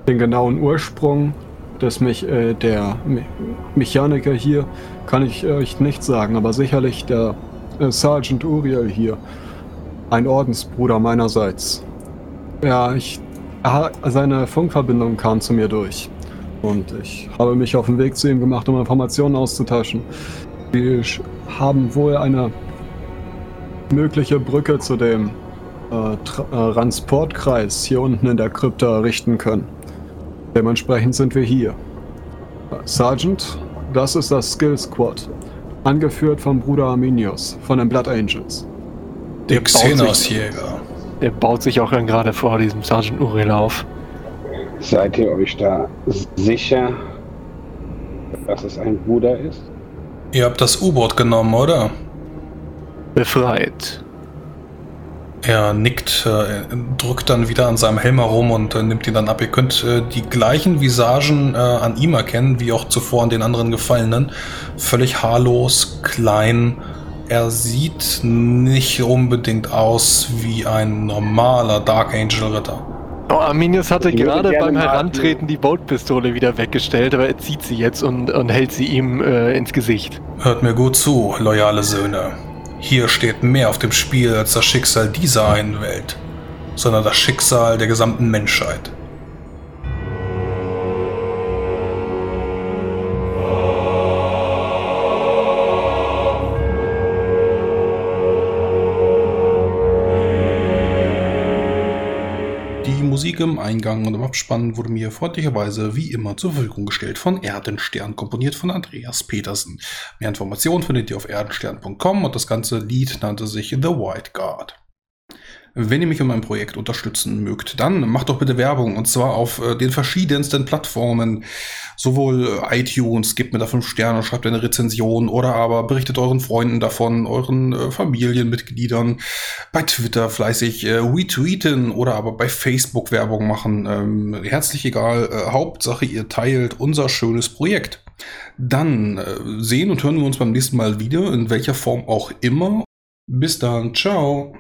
den genauen Ursprung des mich, äh, der Me Mechaniker hier kann ich euch nicht sagen, aber sicherlich der äh, Sergeant Uriel hier, ein Ordensbruder meinerseits. Ja, ich, seine Funkverbindung kam zu mir durch und ich habe mich auf den Weg zu ihm gemacht, um Informationen auszutauschen. Wir haben wohl eine mögliche Brücke zu dem äh, äh, Transportkreis hier unten in der Krypta errichten können. Dementsprechend sind wir hier. Sergeant, das ist das Skill Squad. Angeführt vom Bruder Arminius, von den Blood Angels. Der baut sich- Xenos-Jäger. Der baut sich auch dann gerade vor diesem Sergeant Uriel auf. Seid ihr euch da sicher, dass es ein Bruder ist? Ihr habt das U-Boot genommen, oder? Befreit. Er nickt, äh, drückt dann wieder an seinem Helm herum und äh, nimmt ihn dann ab. Ihr könnt äh, die gleichen Visagen äh, an ihm erkennen, wie auch zuvor an den anderen Gefallenen. Völlig haarlos, klein. Er sieht nicht unbedingt aus wie ein normaler Dark Angel Ritter. Oh, Arminius hatte gerade beim Herantreten die Boltpistole wieder weggestellt, aber er zieht sie jetzt und, und hält sie ihm äh, ins Gesicht. Hört mir gut zu, loyale Söhne. Hier steht mehr auf dem Spiel als das Schicksal dieser einen Welt, sondern das Schicksal der gesamten Menschheit. Im Eingang und im Abspann wurde mir freundlicherweise wie immer zur Verfügung gestellt von Erdenstern, komponiert von Andreas Petersen. Mehr Informationen findet ihr auf erdenstern.com und das ganze Lied nannte sich The White Guard. Wenn ihr mich in meinem Projekt unterstützen mögt, dann macht doch bitte Werbung und zwar auf äh, den verschiedensten Plattformen. Sowohl äh, iTunes, gebt mir da 5 Sterne, schreibt eine Rezension oder aber berichtet euren Freunden davon, euren äh, Familienmitgliedern. Bei Twitter fleißig äh, retweeten oder aber bei Facebook Werbung machen. Ähm, herzlich egal, äh, Hauptsache ihr teilt unser schönes Projekt. Dann äh, sehen und hören wir uns beim nächsten Mal wieder, in welcher Form auch immer. Bis dann, ciao.